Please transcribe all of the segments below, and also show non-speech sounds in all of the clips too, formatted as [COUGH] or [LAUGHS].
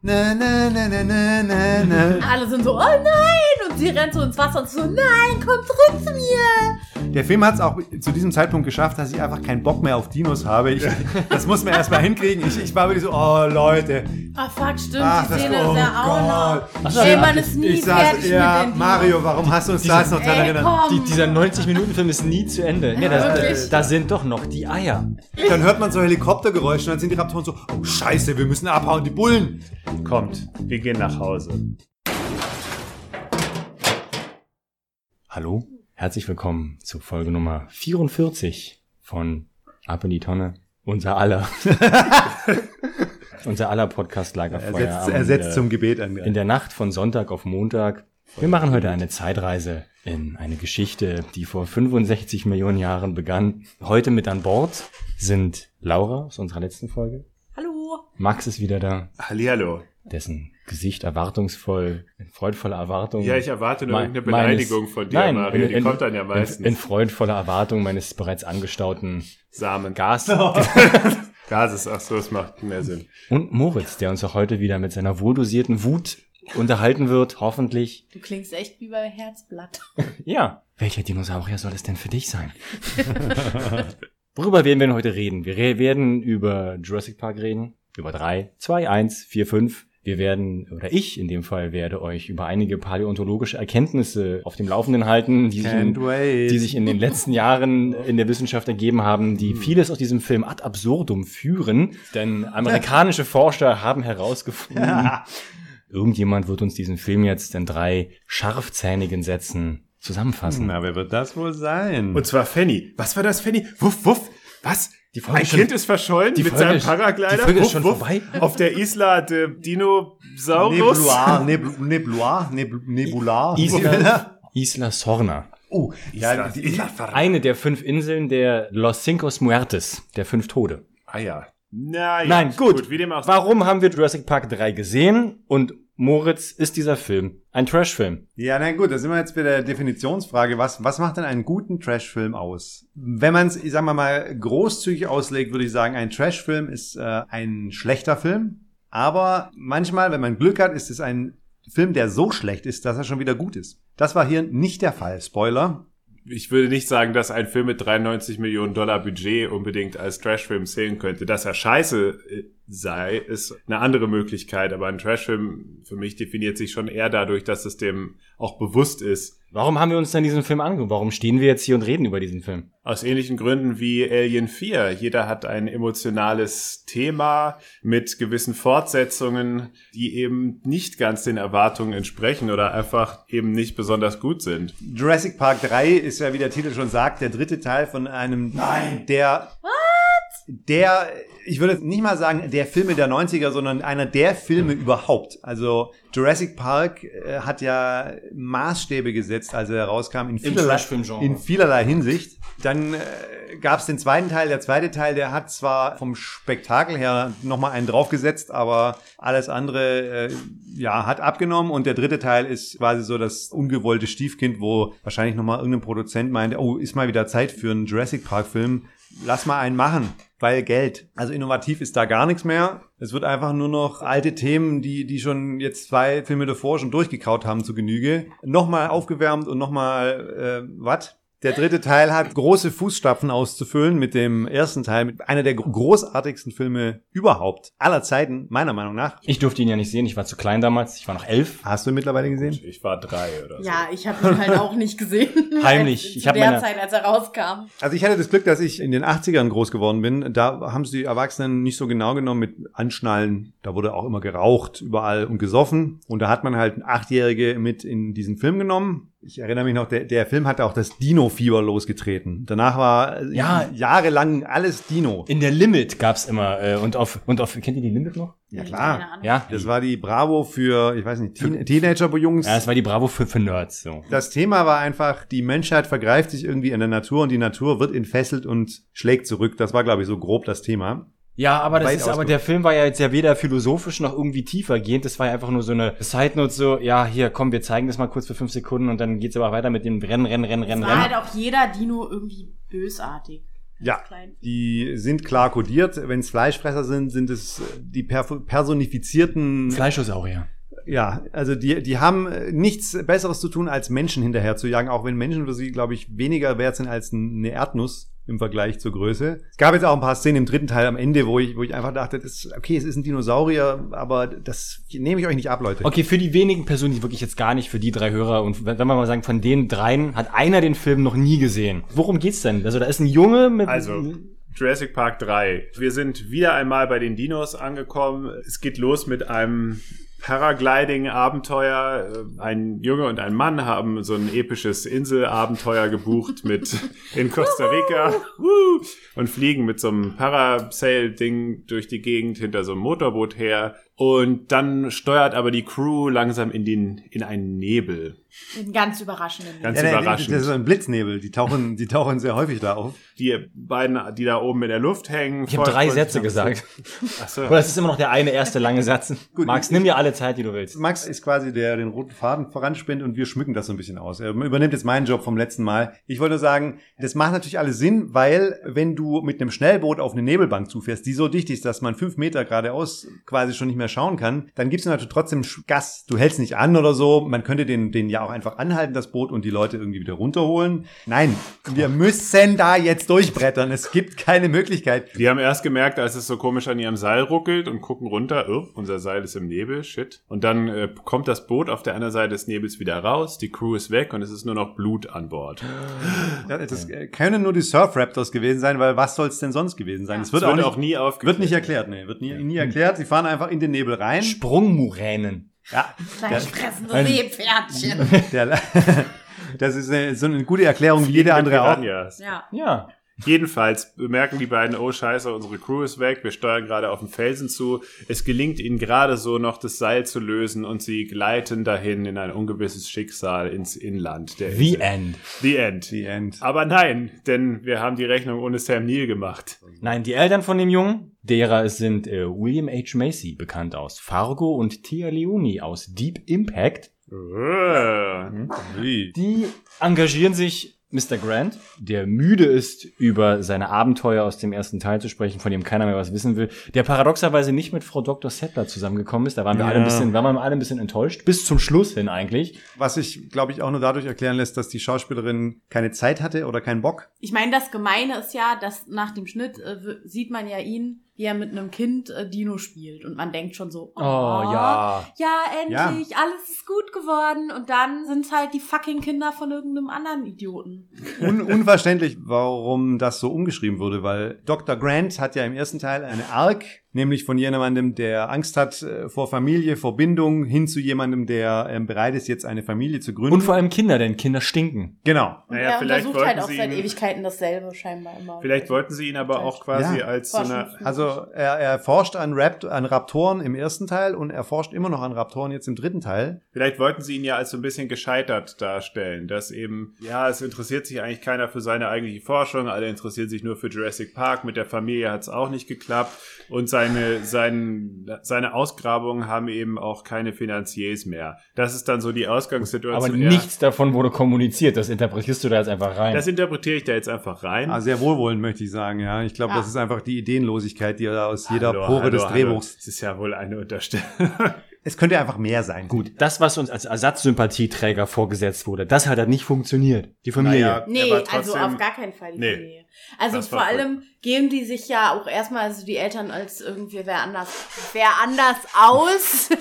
Na, na, na, na, na, na, na. Alle sind so, oh nein! Und sie rennt so ins Wasser und so, nein, komm zurück zu mir! Der Film hat es auch zu diesem Zeitpunkt geschafft, dass ich einfach keinen Bock mehr auf Dinos habe. Ich, das muss man erst mal hinkriegen. Ich, ich war wirklich so, oh Leute. Ah, fuck, stimmt, Ach, die das- Szene oh ist ja auch noch. so, Ey, ja, man ist nie Ich saß, fertig ja, mit den. Mario, warum hast du uns da jetzt noch dran erinnert? Die, dieser 90-Minuten-Film ist nie zu Ende. Ja, da, wirklich? da sind doch noch die Eier. Dann hört man so Helikoptergeräusche und dann sind die Raptoren so, oh scheiße, wir müssen abhauen, die Bullen. Kommt, wir gehen nach Hause. Hallo, herzlich willkommen zu Folge Nummer 44 von Ab in die Tonne. Unser aller. [LAUGHS] Unser aller Podcast Lagerfeuer. Ersetzt, am, ersetzt äh, zum Gebet an. In der Nacht von Sonntag auf Montag. Wir machen heute eine Zeitreise in eine Geschichte, die vor 65 Millionen Jahren begann. Heute mit an Bord sind Laura aus unserer letzten Folge. Hallo! Max ist wieder da, Hallihallo. dessen Gesicht erwartungsvoll, in freudvoller Erwartung. Ja, ich erwarte nur irgendeine Beleidigung meines- von dir, Nein, Mario. in- Die in- kommt dann ja in, meistens. in freudvoller Erwartung meines bereits angestauten Samen. Gas. [LAUGHS] Gas ist, ach so, es macht mehr Sinn. Und Moritz, der uns auch heute wieder mit seiner wohldosierten Wut unterhalten wird, hoffentlich. Du klingst echt wie bei Herzblatt. [LAUGHS] Ja. Welcher Dinosaurier soll es denn für dich sein? [LAUGHS] Worüber werden wir denn heute reden? Wir re werden über Jurassic Park reden. Über drei, zwei, eins, vier, fünf. Wir werden, oder ich in dem Fall, werde euch über einige paläontologische Erkenntnisse auf dem Laufenden halten, die sich, in, die sich in den letzten Jahren in der Wissenschaft ergeben haben, die vieles aus diesem Film ad absurdum führen. Denn amerikanische Forscher haben herausgefunden, irgendjemand wird uns diesen Film jetzt in drei scharfzähnigen Sätzen zusammenfassen. Na, wer wird das wohl sein? Und zwar Fanny. Was war das, Fanny? Wuff, wuff. Was? Die Folge Ein ist schon- Kind ist verschollen die mit Folge seinem ist- Paraglider. die Folge ist schon wuff. vorbei. Auf der Isla de Dinosaurus. Nebluar, Nebl Nebluar, Nebl Nebular. Isla, Isla Sorna. Oh, ja, Isla, die, Isla Eine der fünf Inseln der Los Cinco Muertes, der fünf Tode. Ah ja. Na ja. Nein, gut. Wie dem auch. Warum haben wir Jurassic Park 3 gesehen? Und Moritz, ist dieser Film ein Trashfilm? ja, na gut, da sind wir jetzt bei der Definitionsfrage. Was, was macht denn einen guten Trashfilm aus? Wenn man es, ich sag mal mal, großzügig auslegt, würde ich sagen, ein Trashfilm ist äh, ein schlechter Film. Aber manchmal, wenn man Glück hat, ist es ein Film, der so schlecht ist, dass er schon wieder gut ist. Das war hier nicht der Fall. Spoiler. ich würde nicht sagen, dass ein Film mit 93 Millionen Dollar Budget unbedingt als Trashfilm zählen könnte. Dass er scheiße äh, sei, ist eine andere Möglichkeit. Aber ein Trashfilm für mich definiert sich schon eher dadurch, dass es dem auch bewusst ist. Warum haben wir uns dann diesen Film angeguckt? Warum stehen wir jetzt hier und reden über diesen Film? Aus ähnlichen Gründen wie Alien 4. Jeder hat ein emotionales Thema mit gewissen Fortsetzungen, die eben nicht ganz den Erwartungen entsprechen oder einfach eben nicht besonders gut sind. Jurassic Park 3 ist ja, wie der Titel schon sagt, der dritte Teil von einem, Nein. der, der, ich würde nicht mal sagen, der Filme der 90er, sondern einer der Filme überhaupt. Also Jurassic Park äh, hat ja Maßstäbe gesetzt, als er herauskam, in vielerlei, in vielerlei Hinsicht. Dann äh, gab es den zweiten Teil. Der zweite Teil, der hat zwar vom Spektakel her nochmal einen draufgesetzt, aber alles andere äh, ja, hat abgenommen. Und der dritte Teil ist quasi so das ungewollte Stiefkind, wo wahrscheinlich nochmal irgendein Produzent meinte, oh, ist mal wieder Zeit für einen Jurassic Park-Film. Lass mal einen machen, weil Geld. Also innovativ ist da gar nichts mehr. Es wird einfach nur noch alte Themen, die, die schon jetzt zwei Filme davor schon durchgekaut haben zu Genüge, nochmal aufgewärmt und nochmal, äh, was? Der dritte Teil hat große Fußstapfen auszufüllen mit dem ersten Teil, mit einer der gro- großartigsten Filme überhaupt, aller Zeiten, meiner Meinung nach. Ich durfte ihn ja nicht sehen, ich war zu klein damals, ich war noch elf. Hast du ihn mittlerweile gesehen? Ich war drei oder so. Ja, ich habe ihn halt auch nicht gesehen. [LAUGHS] Heimlich. Als, Ich zu hab der meine- Zeit, als er rauskam. Also ich hatte das Glück, dass ich in den 80ern groß geworden bin. Da haben sie die Erwachsenen nicht so genau genommen mit Anschnallen. Da wurde auch immer geraucht überall und gesoffen. Und da hat man halt Achtjährige mit in diesen Film genommen. Ich erinnere mich noch, der, der Film hatte auch das Dino-Fieber losgetreten. Danach war äh, Ja. jahrelang alles Dino. In der Limit gab's immer, äh, und auf, und auf, kennt ihr die Limit noch? Ja klar. Ja. Das war die Bravo für, ich weiß nicht, Teen Teenager-Jungs. Ja, es war die Bravo für, für Nerds, so. Das Thema war einfach, die Menschheit vergreift sich irgendwie in der Natur und die Natur wird entfesselt und schlägt zurück. Das war, glaube ich, so grob das Thema. Ja, aber das ist, aber der Film war ja jetzt ja weder philosophisch noch irgendwie tiefergehend. Das war ja einfach nur so eine Side Note so, ja, hier, komm, wir zeigen das mal kurz für fünf Sekunden und dann geht's aber weiter mit dem Rennen, Rennen, Rennen, Rennen, Es war halt Rennen. auch jeder Dino irgendwie bösartig. Ja, die sind klar kodiert. Wenn es Fleischfresser sind, sind es die per personifizierten Fleischosaurier. Ja, also die, die haben äh, nichts Besseres zu tun, als Menschen hinterher zu jagen, auch wenn Menschen für sie, glaube ich, weniger wert sind als eine Erdnuss im Vergleich zur Größe. Es gab jetzt auch ein paar Szenen im dritten Teil am Ende, wo ich, wo ich einfach dachte, das, okay, es ist ein Dinosaurier, aber das nehme ich euch nicht ab, Leute. Okay, für die wenigen Personen, die wirklich jetzt gar nicht, für die drei Hörer und wenn wenn wir mal sagen, von den dreien hat einer den Film noch nie gesehen. Worum geht's denn? Also da ist ein Junge mit... Also, Jurassic Park 3. Wir sind wieder einmal bei den Dinos angekommen. Es geht los mit einem Paragliding-Abenteuer. Ein Junge und ein Mann haben so ein episches Inselabenteuer gebucht mit [LAUGHS] in Costa Rica und fliegen mit so einem Parasail-Ding durch die Gegend hinter so einem Motorboot her. Und dann steuert aber die Crew langsam in den in einen Nebel. Einen ganz überraschenden. Ganz Ja, überraschend. Das ist ein Blitznebel, die tauchen, die tauchen sehr häufig da auf. die beiden, die da oben in der Luft hängen. ich habe drei Sätze gesagt. Achso. Oder es ist immer noch der eine erste lange Satz. Max, nimm dir alle Zeit, die du willst. Max ist quasi der, der den roten Faden voranspinnt und wir schmücken das so ein bisschen aus. Er übernimmt jetzt meinen Job vom letzten Mal. Ich wollte nur sagen, das macht natürlich alles Sinn, weil wenn du mit einem Schnellboot auf eine Nebelbank zufährst, die so dicht ist, dass man fünf Meter geradeaus quasi schon nicht mehr schauen kann, dann gibst du natürlich trotzdem Gas. Du hältst nicht an oder so. Man könnte den, den ja auch einfach anhalten, das Boot, und die Leute irgendwie wieder runterholen. Nein, wir müssen da jetzt durchbrettern. Es gibt keine Möglichkeit. Die haben erst gemerkt, als es so komisch an ihrem Seil ruckelt und gucken runter, oh, unser Seil ist im Nebel, shit. Und dann äh, kommt das Boot auf der anderen Seite des Nebels wieder raus, die Crew ist weg und es ist nur noch Blut an Bord. Ja, Das äh, können nur die Surf Raptors gewesen sein, weil was soll es denn sonst gewesen sein? Es wird, Das auch, wird nicht, auch nie aufgeklärt. wird nicht erklärt, nee, wird nie, nie erklärt. Sie fahren einfach in den Nebel rein. Sprungmuränen. Ja, Fleischfressende Seepferdchen. [LAUGHS] das ist eine, so eine gute Erklärung wie jede andere auch. Ja. Ja. Jedenfalls bemerken die beiden, oh scheiße, unsere Crew ist weg, wir steuern gerade auf den Felsen zu. Es gelingt ihnen gerade so noch das Seil zu lösen und sie gleiten dahin in ein ungewisses Schicksal ins Inland. Der The Insel. End. The End. The End. Aber nein, denn wir haben die Rechnung ohne Sam Neill gemacht. Nein, die Eltern von dem Jungen, derer sind äh, William H. Macy, bekannt aus Fargo, und Tia Leoni aus Deep Impact. Äh. Die engagieren sich Mr. Grant, der müde ist, über seine Abenteuer aus dem ersten Teil zu sprechen, von dem keiner mehr was wissen will, der paradoxerweise nicht mit Frau Dr. Settler zusammengekommen ist. Da waren wir Ja. alle ein bisschen, waren wir alle ein bisschen enttäuscht. Bis zum Schluss hin eigentlich. Was sich, glaube ich, auch nur dadurch erklären lässt, dass die Schauspielerin keine Zeit hatte oder keinen Bock. Ich meine, das Gemeine ist ja, dass nach dem Schnitt äh, sieht man ja ihn, wie er mit einem Kind äh, Dino spielt. Und man denkt schon so, oh, ja. ja, endlich, alles ist gut geworden. Und dann sind es halt die fucking Kinder von irgendeinem anderen Idioten. Un unverständlich, warum das so umgeschrieben wurde, weil Dr. Grant hat ja im ersten Teil eine Arc, nämlich von jemandem, der Angst hat äh, vor Familie, vor Bindung, hin zu jemandem, der ähm, bereit ist, jetzt eine Familie zu gründen. Und vor allem Kinder, denn Kinder stinken. genau. Naja, er vielleicht untersucht halt wollten auch sie seit ihn- Ewigkeiten dasselbe scheinbar immer. Vielleicht wollten sie ihn aber auch quasi Ja. als so eine, Also er, er forscht an, Rapt an Raptoren im ersten Teil und er forscht immer noch an Raptoren jetzt im dritten Teil. Vielleicht wollten sie ihn ja als so ein bisschen gescheitert darstellen, dass eben, ja, es interessiert sich eigentlich keiner für seine eigentliche Forschung, alle interessieren sich nur für Jurassic Park, mit der Familie hat es auch nicht geklappt und seine, sein, seine Ausgrabungen haben eben auch keine Finanziers mehr. Das ist dann so die Ausgangssituation. Aber Ja, nichts davon wurde kommuniziert. Das interpretierst du da jetzt einfach rein. Das interpretiere ich da jetzt einfach rein. Ah, sehr wohlwollend möchte ich sagen, ja. Ich glaube, Ja. das ist einfach die Ideenlosigkeit, die er aus jeder Hallo, Pore hallo, des hallo. Drehbuchs. Das ist ja wohl eine Unterstellung. Es könnte einfach mehr sein. Gut, das, was uns als Ersatzsympathieträger vorgesetzt wurde, das hat halt nicht funktioniert. Die Familie. Naja, Nee, also trotzdem- auf gar keinen Fall die Nee. Familie. Also vor allem geben die sich ja auch erstmal, also die Eltern als irgendwie wer anders, wer anders aus. [LAUGHS]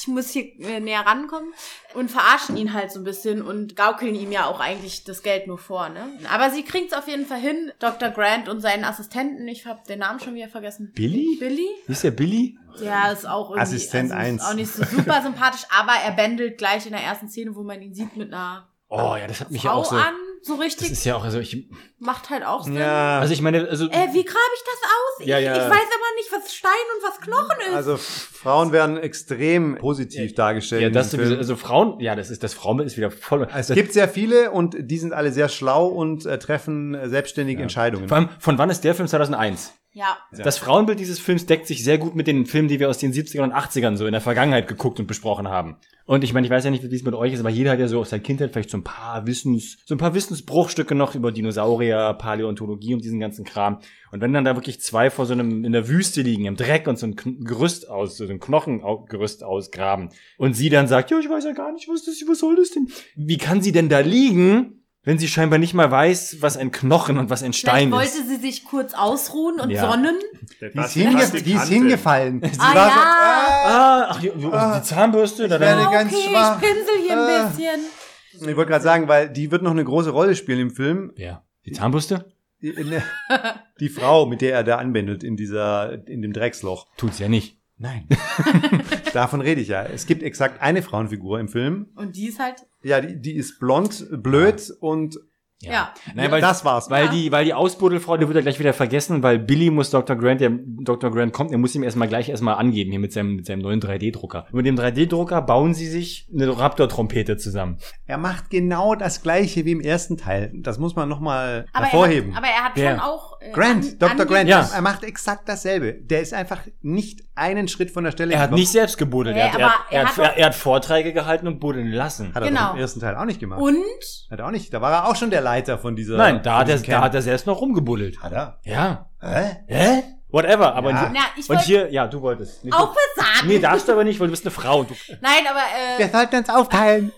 Ich muss hier äh, näher rankommen und verarschen ihn halt so ein bisschen und gaukeln ihm ja auch eigentlich das Geld nur vor, ne? Aber sie kriegt es auf jeden Fall hin. Dr. Grant und seinen Assistenten, ich habe den Namen schon wieder vergessen. Billy? Billy? Ist der Billy? Ja, ist auch irgendwie Assistent also ist eins. auch nicht so super sympathisch, aber er bändelt gleich in der ersten Szene, wo man ihn sieht mit einer Oh ja, das hat mich ja Frau auch so. an, so Das richtig. ist ja auch, also ich, macht halt auch Sinn. Ja, also ich meine, also Äh, wie grabe ich das aus? Ja, ich, ja. ich weiß aber nicht, was Stein und was Knochen ist. also Frauen werden extrem positiv dargestellt. ja, das sowieso, also Frauen, ja, das ist das Frauenbild ist wieder voll. Es das, gibt sehr viele und die sind alle sehr schlau und äh, treffen äh, selbstständige Entscheidungen. vor allem, von wann ist der Film 2001? Ja. Das Frauenbild dieses Films deckt sich sehr gut mit den Filmen, die wir aus den 70ern und 80ern so in der Vergangenheit geguckt und besprochen haben. Und ich meine, ich weiß ja nicht, wie es mit euch ist, aber jeder hat ja so aus der Kindheit vielleicht so ein paar Wissens, so ein paar Wissensbruchstücke noch über Dinosaurier, Paläontologie und diesen ganzen Kram. Und wenn dann da wirklich zwei vor so einem, in der Wüste liegen, im Dreck und so ein Gerüst aus, so ein Knochengerüst ausgraben und sie dann sagt, ja, ich weiß ja gar nicht, was das, was soll das denn? Wie kann sie denn da liegen, wenn sie scheinbar nicht mal weiß, was ein Knochen und was ein Stein Vielleicht ist? wollte sie sich kurz ausruhen und Ja. sonnen. Der Die ist, Basti- hinge die ist hingefallen. [LAUGHS] Sie Ah, war ja. so, ah, Ah, ach, die, die Zahnbürste, da werde dann, ganz okay, schwach. ich pinsel hier Ah. ein bisschen. Ich wollte gerade sagen, weil die wird noch eine große Rolle spielen im Film. ja, die Zahnbürste? Die, ne, die Frau, mit der er da anbändelt in dieser, in dem Drecksloch. Tut's ja nicht. Nein. [LAUGHS] Davon rede ich ja. Es gibt exakt eine Frauenfigur im Film. Und die ist halt, Ja, die, die ist blond, blöd und ja. Nein, weil, das war's. Weil Ja. die, weil die Ausbuddelfrau, die wird er gleich wieder vergessen, weil Billy muss Dr. Grant, der Dr. Grant kommt, der muss ihm erstmal gleich erstmal angeben hier mit seinem, mit seinem neuen 3D-Drucker. Und mit dem 3D-Drucker bauen sie sich eine Raptor-Trompete zusammen. Er macht genau das gleiche wie im ersten Teil. Das muss man nochmal Aber er, hervorheben. hat, aber er hat Wer? schon auch. Äh, Grant, an- Dr. Grant, Ja. er macht exakt dasselbe. Der ist einfach nicht einen Schritt von der Stelle Er hat gekommen. nicht selbst gebuddelt. Nee, er, hat, er, hat, er, er hat, er, er hat Vorträge gehalten und buddeln lassen. Hat er Genau. im ersten Teil auch nicht gemacht. Und Hat er auch nicht. Da war er auch schon der Leiter von dieser. Nein, da hat, er, da hat er selbst noch rumgebuddelt. Hat er? Ja. Hä? Hä? Whatever. Aber Ja. und, Na, ich und hier, ja, du wolltest. Nee, auch du, was sagen. nee, darfst du aber nicht, weil du bist eine Frau. Du, Nein, aber äh, Wir sollten uns aufteilen.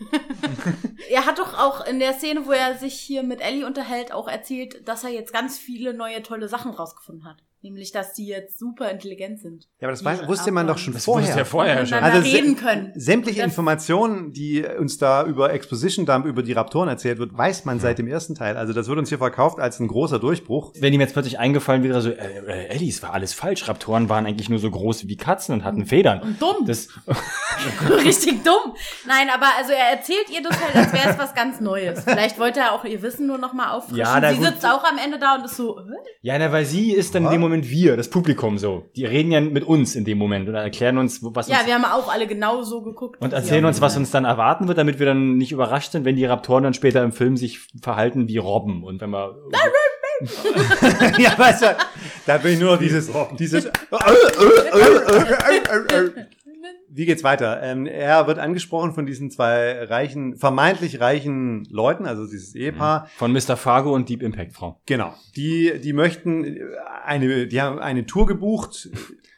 [LAUGHS] er hat doch auch in der Szene, wo er sich hier mit Ellie unterhält, auch erzählt, dass er jetzt ganz viele neue tolle Sachen rausgefunden hat. Nämlich, dass die jetzt super intelligent sind. Ja, aber das weiß, wusste man doch schon das vorher. ja vorher schon. Also reden können. Sämtliche Das- Informationen, die uns da über Exposition Dump, über die Raptoren erzählt wird, weiß man seit dem ersten Teil. Also das wird uns hier verkauft als ein großer Durchbruch. Wenn ihm jetzt plötzlich eingefallen wäre, so, äh, äh, Ellie, es war alles falsch. Raptoren waren eigentlich nur so groß wie Katzen und hatten Federn. Und dumm. Das, [LAUGHS] [LAUGHS] Richtig dumm. Nein, aber also er erzählt ihr das halt, als wäre es was ganz Neues. Vielleicht wollte er auch ihr Wissen nur noch mal auffrischen. Ja, na Sie gut. sitzt auch am Ende da und ist so, äh? ja, na, weil sie ist dann in dem Moment wir, das Publikum so. Die reden ja mit uns in dem Moment und erklären uns, was ja, uns, wir haben auch alle genau so geguckt. und erzählen uns, was uns dann erwarten wird, damit wir dann nicht überrascht sind, wenn die Raptoren dann später im Film sich verhalten wie Robben und wenn wir, ja, weißt du, da bin ich nur dieses, dieses. Wie geht's weiter? Ähm, er wird angesprochen von diesen zwei reichen, vermeintlich reichen Leuten, also dieses Ehepaar. von Mr. Fargo und Deep Impact Frau. Genau. Die, die möchten eine, die haben eine Tour gebucht,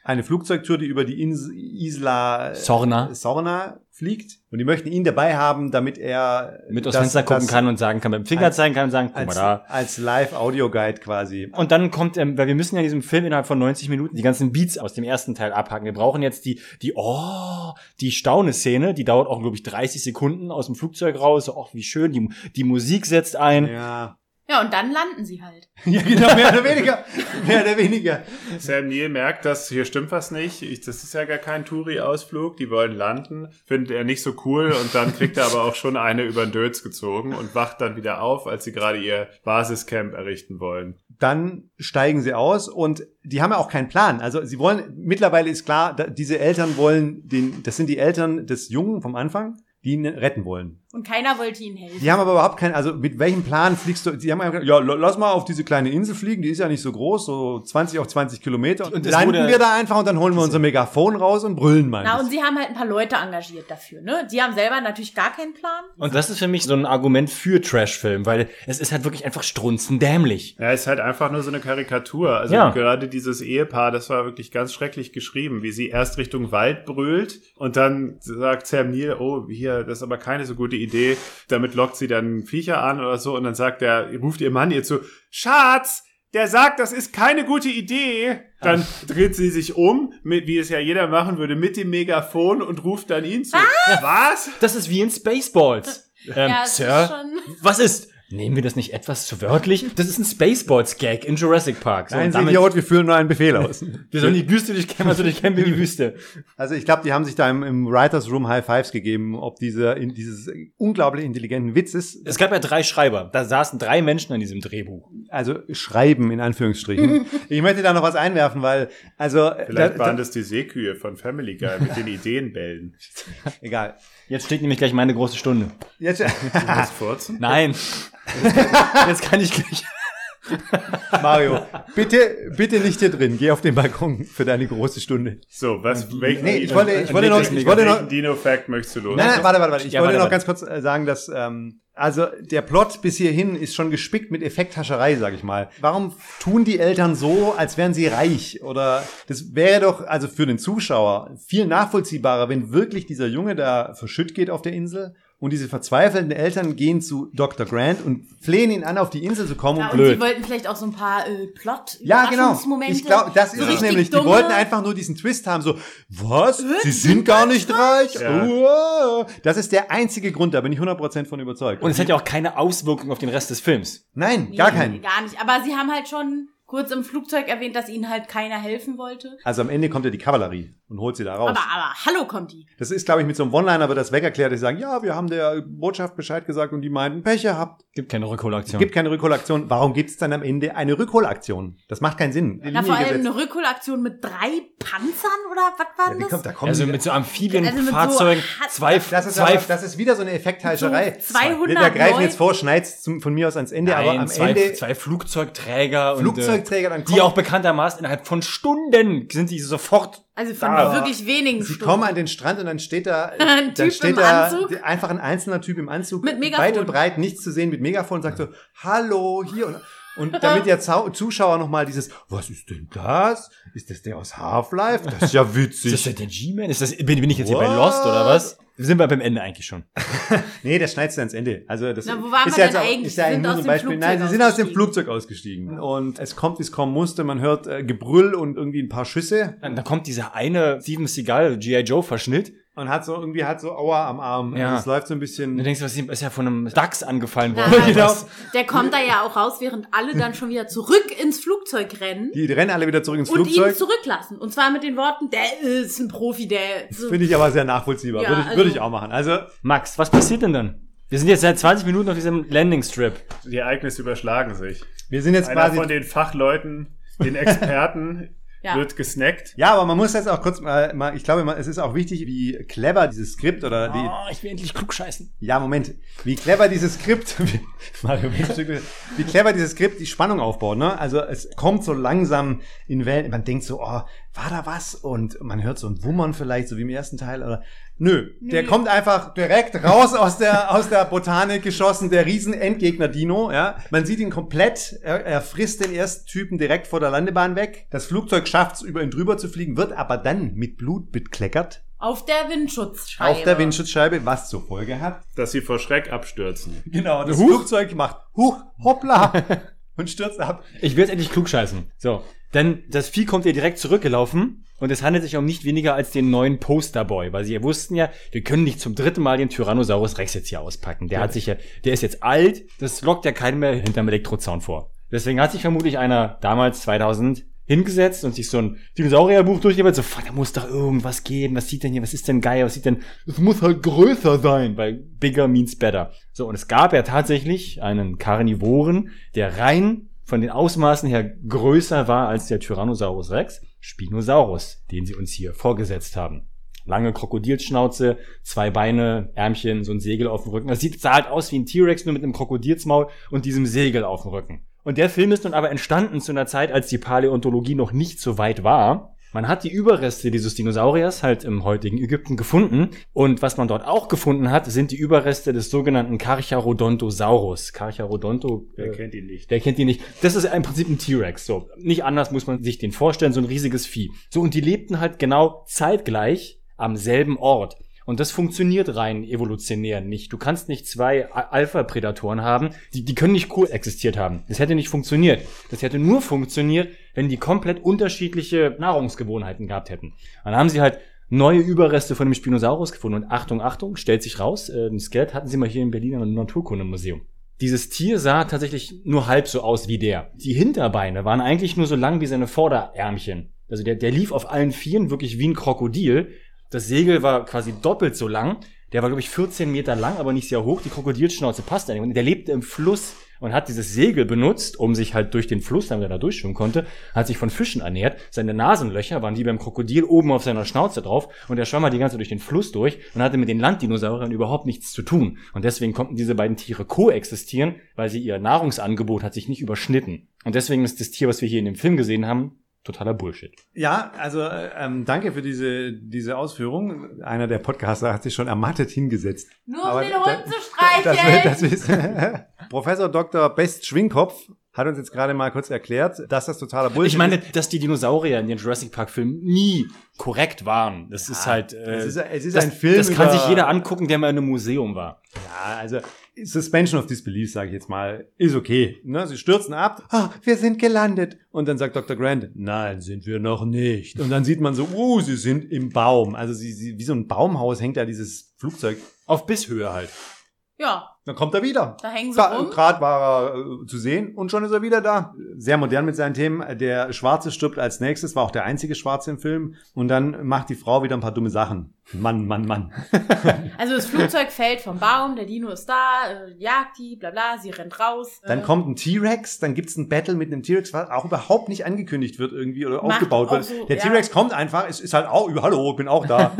eine Flugzeugtour, die über die Ins Isla Sorna. Sorna fliegt. Und die möchten ihn dabei haben, damit er Mit aus das- Fenster gucken kann und sagen kann, beim Finger als- zeigen kann und sagen, guck mal als, da. als Live-Audio-Guide quasi. Und dann kommt, ähm, weil wir müssen ja in diesem Film innerhalb von 90 Minuten die ganzen Beats aus dem ersten Teil abhaken. Wir brauchen jetzt die, die, oh, die Staune-Szene, die dauert auch, glaube ich, 30 Sekunden aus dem Flugzeug raus. Oh, wie schön, die, die Musik setzt ein. Ja. Ja, und dann landen sie halt. [LAUGHS] ja, genau, mehr oder weniger. Mehr oder weniger. Sam Neill merkt, dass hier stimmt was nicht. Ich, das ist ja gar kein Touri-Ausflug. Die wollen landen. Findet er nicht so cool. Und dann kriegt er aber auch schon eine über den Dötz gezogen und wacht dann wieder auf, als sie gerade ihr Basiscamp errichten wollen. Dann steigen sie aus und die haben ja auch keinen Plan. Also sie wollen, mittlerweile ist klar, diese Eltern wollen den, das sind die Eltern des Jungen vom Anfang, die ihn retten wollen. Und keiner wollte ihnen helfen. Die haben aber überhaupt keinen, also mit welchem Plan fliegst du, die haben einfach gesagt, ja, lass mal auf diese kleine Insel fliegen, die ist ja nicht so groß, so 20 auf 20 Kilometer. Und es landen wir da einfach und dann holen wir unser Megafon raus und brüllen mal. Na, und sie haben halt ein paar Leute engagiert dafür, ne? Die haben selber natürlich gar keinen Plan. Und das ist für mich so ein Argument für Trashfilm, weil es ist halt wirklich einfach strunzendämlich. Ja, ist halt einfach nur so eine Karikatur. Also Ja. gerade dieses Ehepaar, das war wirklich ganz schrecklich geschrieben, wie sie erst Richtung Wald brüllt und dann sagt Sam Neill, oh, hier, das ist aber keine so gute Idee. Damit lockt sie dann Viecher an oder so und dann sagt er, ruft ihr Mann ihr zu, Schatz, der sagt, das ist keine gute Idee. Dann dreht sie sich um, mit, wie es ja jeder machen würde, mit dem Megafon und ruft dann ihn zu. Was? Das ist wie in Spaceballs. Ähm, Ja, Sir, ist schon- was ist? Nehmen wir das nicht etwas zu wörtlich? Das ist ein Spaceballs-Gag in Jurassic Park. So, Nein, Sie damit- Idiot, wir führen nur einen Befehl aus. [LAUGHS] wir sollen die Wüste durchkämmen, also durchkämmen [LAUGHS] wir die Wüste. Also ich glaube, die haben sich da im, im Writers Room High Fives gegeben, ob dieser in dieses unglaublich intelligenten Witz ist. Es gab ja drei Schreiber. Da saßen drei Menschen an diesem Drehbuch. Also schreiben in Anführungsstrichen. [LAUGHS] ich möchte da noch was einwerfen, weil also Vielleicht da, waren da, das die Seekühe von Family Guy mit den Ideenbällen. egal. Jetzt steht nämlich gleich meine große Stunde. Jetzt, Furzen? Nein. [LAUGHS] Jetzt kann ich gleich. [LAUGHS] Mario, bitte, bitte nicht hier drin. Geh auf den Balkon für deine große Stunde. So, was, welchen, Nee, ich wollte, ich wollte noch, ich wollte noch, Dino-Fact möchtest du los? Nein, nein, warte, warte, warte. Ich Ja, wollte warte, noch ganz kurz äh, sagen, dass ähm, also der Plot bis hierhin ist schon gespickt mit Effekthascherei, sag ich mal. Warum tun die Eltern so, als wären sie reich? Oder das wäre doch also für den Zuschauer viel nachvollziehbarer, wenn wirklich dieser Junge da verschütt geht auf der Insel und diese verzweifelten Eltern gehen zu Dr. Grant und flehen ihn an, auf die Insel zu kommen. Ja, und und sie wollten vielleicht auch so ein paar äh, plot ja, genau. Ich glaube, das ist so es nämlich. Die wollten einfach nur diesen Twist haben, so, was? Sie sind gar nicht reich? Ja. Uah. Das ist der einzige Grund, da bin ich 100% von überzeugt. Und es hat ja auch keine Auswirkung auf den Rest des Films. Nein, Nee, gar keinen. Gar nicht. Aber sie haben halt schon kurz im Flugzeug erwähnt, dass ihnen halt keiner helfen wollte. Also am Ende kommt ja die Kavallerie und holt sie da raus. Aber, aber hallo kommt die. das ist, glaube ich, mit so einem One-Liner wird das wegerklärt. Die sagen, ja, wir haben der Botschaft Bescheid gesagt und die meinten, Pech ihr habt. Gibt keine Rückholaktion. Gibt keine Rückholaktion. Warum gibt es dann am Ende eine Rückholaktion? Das macht keinen Sinn. Na, vor allem gesetzt. eine Rückholaktion mit drei Panzern oder was war ja, das? kommt, da kommen also die- mit so Also mit Amphibienfahrzeugen, so- zwei, das ist, zwei, aber, das ist wieder so eine Effekthascherei. So 200 Wir greifen jetzt vor, schneid's zum, von mir aus ans Ende, aber Nein, am zwei, Ende zwei Flugzeugträger dann und äh, die kommen- auch bekanntermaßen innerhalb von Stunden sind die sofort Also von Da. wirklich wenigen Sie Stunden. kommen an den Strand und dann steht da, [LAUGHS] Ein dann Typ steht im da Anzug. die- einfach ein einzelner Typ im Anzug, Mit Megafon. weit und breit, nichts zu sehen, mit Megafon und sagt so, hallo, hier und, und [LAUGHS] damit der Zau Zuschauer nochmal dieses, was ist denn das? Ist das der aus Half-Life? Das ist ja [LAUGHS] Ist das witzig. der, G-Man? Ist das, bin, bin ich jetzt hier bei What? Lost oder was? Sind wir beim Ende eigentlich schon? [LAUGHS] nee, das schneidest du ans Ende. Also das Na, wo waren ist wir ja denn eigentlich? ist ja sind nur aus so ein dem Beispiel. Flugzeug Nein, sie sind aus dem ausgestiegen. Flugzeug ausgestiegen. Und es kommt, wie es kommen musste. Man hört äh, Gebrüll und irgendwie ein paar Schüsse Dann, dann kommt dieser eine Steven Seagal G.I. Joe Verschnitt. Und hat so irgendwie hat so Aua am Arm. Ja. Also es läuft so ein Und bisschen. du denkst, was ist ja von einem Dachs angefallen Na, worden. genau. Das- Der kommt da ja auch raus, während alle dann schon wieder zurück ins Flugzeug rennen Die rennen alle wieder zurück ins und ihn Flugzeug. zurücklassen. Und zwar mit den Worten, der ist ein Profi, der so Finde ich aber sehr nachvollziehbar. Ja, würde, ich, also- würde ich auch machen. Also, Max, was passiert denn dann? Wir sind jetzt seit 20 Minuten auf diesem Landing-Strip. Die Ereignisse überschlagen sich. wir sind jetzt Einer quasi. von den Fachleuten, den Experten, Ja. wird gesnackt. Ja, aber man muss jetzt auch kurz mal, mal ich glaube, mal, es ist auch wichtig, wie clever dieses Skript oder die. Oh, ich will endlich klug scheißen. Ja, Moment. Wie clever dieses Skript, [LAUGHS] Mario, wie clever dieses Skript die Spannung aufbaut, ne? Also es kommt so langsam in Wellen, man denkt so, oh, war da was? Und man hört so ein Wummern vielleicht, so wie im ersten Teil, oder? Nö, der kommt einfach direkt raus aus der, aus der Botanik geschossen, der riesen Endgegner Dino, ja. Man sieht ihn komplett, er, er frisst den ersten Typen direkt vor der Landebahn weg. Das Flugzeug schafft es, über ihn drüber zu fliegen, wird aber dann mit Blut bekleckert. auf der Windschutzscheibe. Auf der Windschutzscheibe, was zur Folge hat, Dass sie vor Schreck abstürzen. Genau, das Huch. Flugzeug macht Huch, hoppla [LAUGHS] und stürzt ab. Ich will jetzt endlich klug scheißen. So. Denn das Vieh kommt ihr direkt zurückgelaufen und es handelt sich um nicht weniger als den neuen Posterboy, weil sie ja wussten ja, wir können nicht zum dritten Mal den Tyrannosaurus Rex jetzt hier auspacken. Der hat sich ja, der ist jetzt alt, das lockt ja keinen mehr hinterm Elektrozaun vor. Deswegen hat sich vermutlich einer damals 2000 hingesetzt und sich so ein Dinosaurierbuch durchgelesen, so, fuck, da muss doch irgendwas geben, was sieht denn hier, was ist denn geil, was sieht denn, es muss halt größer sein, weil bigger means better. So, und es gab ja tatsächlich einen Karnivoren, der rein von den Ausmaßen her größer war als der Tyrannosaurus Rex, Spinosaurus, den sie uns hier vorgesetzt haben. Lange Krokodilsschnauze, zwei Beine, Ärmchen, so ein Segel auf dem Rücken. Das sieht, sah halt aus wie ein T-Rex, nur mit einem Krokodilsmaul und diesem Segel auf dem Rücken. Und der Film ist nun aber entstanden zu einer Zeit, als die Paläontologie noch nicht so weit war. Man hat die Überreste dieses Dinosauriers halt im heutigen Ägypten gefunden. Und was man dort auch gefunden hat, sind die Überreste des sogenannten Carcharodontosaurus. Carcharodonto, äh, kennt ihn nicht? der kennt die nicht. Das ist im Prinzip ein T-Rex. So, nicht anders muss man sich den vorstellen, so ein riesiges Vieh. So, und die lebten halt genau zeitgleich am selben Ort. Und das funktioniert rein evolutionär nicht. Du kannst nicht zwei A- Alpha-Prädatoren haben, die, die können nicht coexistiert haben. Das hätte nicht funktioniert. Das hätte nur funktioniert, wenn die komplett unterschiedliche Nahrungsgewohnheiten gehabt hätten. Dann haben sie halt neue Überreste von dem Spinosaurus gefunden. Und Achtung, Achtung, stellt sich raus, äh, ein Skelett hatten sie mal hier in Berlin im Naturkundemuseum. Dieses Tier sah tatsächlich nur halb so aus wie der. Die Hinterbeine waren eigentlich nur so lang wie seine Vorderärmchen. Also der, der lief auf allen Vieren wirklich wie ein Krokodil. Das Segel war quasi doppelt so lang. Der war, glaube ich, 14 Meter lang, aber nicht sehr hoch. Die Krokodilschnauze eigentlich. Und der lebte im Fluss und hat dieses Segel benutzt, um sich halt durch den Fluss, damit er da durchschwimmen konnte, hat sich von Fischen ernährt. Seine Nasenlöcher waren wie beim Krokodil oben auf seiner Schnauze drauf und er schwamm halt die ganze Zeit durch den Fluss durch und hatte mit den Landdinosauriern überhaupt nichts zu tun. Und deswegen konnten diese beiden Tiere koexistieren, weil sie ihr Nahrungsangebot hat sich nicht überschnitten. Und deswegen ist das Tier, was wir hier in dem Film gesehen haben, totaler Bullshit. Ja, also äh, ähm, danke für diese, diese Ausführung. Einer der Podcaster hat sich schon ermattet hingesetzt. Nur um den da- Hund zu Das, streicheln. das ist, [LAUGHS] Professor Dr. Best Schwingkopf hat uns jetzt gerade mal kurz erklärt, dass das totaler Bullshit Ich meine, dass die Dinosaurier in den Jurassic Park Filmen nie korrekt waren. Das ist halt, äh, es ist, es ist das, ein Film das kann sich jeder angucken, der mal in einem Museum war. Ja, also Suspension of Disbelief, sage ich jetzt mal, ist okay. Ne? Sie stürzen ab, ah, wir sind gelandet. Und dann sagt Dr. Grant, nein, sind wir noch nicht. Und dann sieht man so, uh, sie sind im Baum. Also sie, sie, wie so ein Baumhaus hängt da dieses Flugzeug. Auf Bisshöhe halt. Ja, Dann kommt er wieder. da hängen sie Gra- rum. Gerade war er äh, zu sehen und schon ist er wieder da. Sehr modern mit seinen Themen. Der Schwarze stirbt als nächstes, war auch der einzige Schwarze im Film. Und dann macht die Frau wieder ein paar dumme Sachen. Mann, Mann, Mann. [LAUGHS] Also das Flugzeug fällt vom Baum, der Dino ist da, äh, jagt die, bla bla, sie rennt raus. Dann äh, kommt ein T-Rex, dann gibt's ein Battle mit einem T-Rex, was auch überhaupt nicht angekündigt wird irgendwie oder Macht aufgebaut wird. so, der ja. T-Rex kommt einfach, es ist halt auch, hallo, ich bin auch da.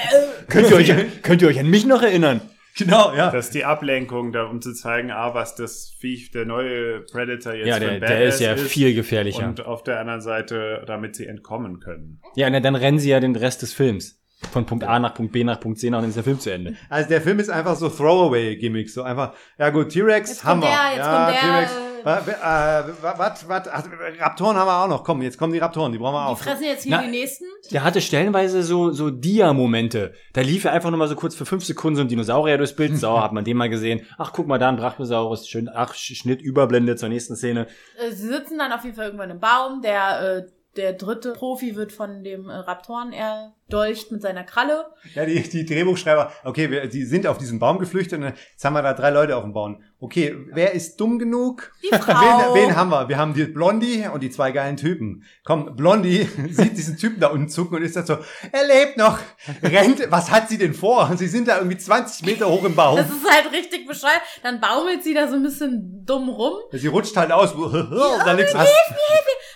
[LAUGHS] Könnt ihr euch, [LAUGHS] könnt ihr euch an mich noch erinnern? [LAUGHS] genau, ja. Das ist die Ablenkung, da, um zu zeigen, ah, was das Viech, der neue Predator jetzt Ja, für der, ein der ist ja viel gefährlicher. Und auf der anderen Seite, damit sie entkommen können. ja, na, dann rennen sie ja den Rest des Films. Von Punkt A nach Punkt B nach Punkt C nach, dann ist der Film zu Ende. Also der Film ist einfach so Throwaway-Gimmicks, so einfach, ja gut, T-Rex wir. der, jetzt ja, kommt der, T-Rex. Was, was, ach, Raptoren haben wir auch noch. Komm, jetzt kommen die Raptoren, die brauchen wir Die auch. fressen jetzt hier Na, die nächsten. Der hatte stellenweise so, so Dia-Momente. Da lief er einfach nur mal so kurz für fünf Sekunden so ein Dinosaurier durchs Bild. [LAUGHS] So, hat man den mal gesehen. Ach, guck mal da, ein Brachiosaurus. Schön, ach, Sch- Schnitt, Überblende zur nächsten Szene. Äh, Sie sitzen dann auf jeden Fall irgendwann im Baum. Der, äh, der dritte Profi wird von dem äh, Raptoren erdolcht mit seiner Kralle. Ja, die, die Drehbuchschreiber, okay, wir, die sind auf diesen Baum geflüchtet und jetzt haben wir da drei Leute auf dem Baum. Okay, wer ist dumm genug? Die Frau. [LAUGHS] Wen, wen haben wir? Wir haben die Blondie und die zwei geilen Typen. Komm, Blondie [LAUGHS] sieht diesen Typen da unten zucken und ist dann so, er lebt noch, rennt, was hat sie denn vor? Sie sind da irgendwie 20 Meter hoch im Baum. Das ist halt richtig bescheuert. Dann baumelt sie da so ein bisschen dumm rum. Sie rutscht halt aus, [LAUGHS] dann liegt's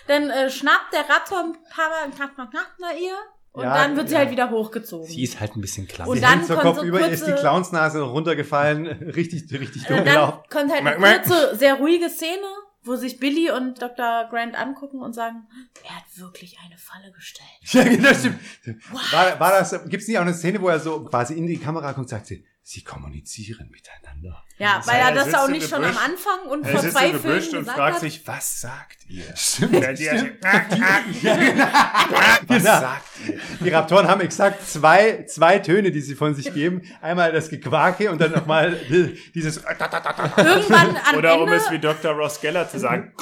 Dann äh, schnappt der Raptor ein paar Mal, knapp, knapp, knapp nach ihr. Und Ja, dann wird sie ja. halt wieder hochgezogen. Sie ist halt ein bisschen klasse. Und Sie dann zur kommt Kopf so über, ihr ist die kurze- Clownsnase runtergefallen, [LAUGHS] richtig, richtig dumm Äh, gelaufen. dann kommt halt eine kurze, sehr ruhige Szene, wo sich Billy und Dr. Grant angucken und sagen, er hat wirklich eine Falle gestellt. [LAUGHS] Ja, genau, stimmt. War, war das, gibt's nicht auch eine Szene, wo er so quasi in die Kamera guckt und sagt, sie, sie kommunizieren miteinander. Ja, weil heißt, er das auch nicht schon am. Anfang und Er vor sitzt zwei Filmen und gesagt fragt hat. sich, was sagt ihr? [LAUGHS] Stimmt, die- stimmt. Was Genau. sagt ihr? Die Raptoren haben exakt zwei, zwei Töne, die sie von sich geben. Einmal das Gequake und dann nochmal dieses. Irgendwann am Oder um Ende, es wie Dr. Ross Geller zu sagen,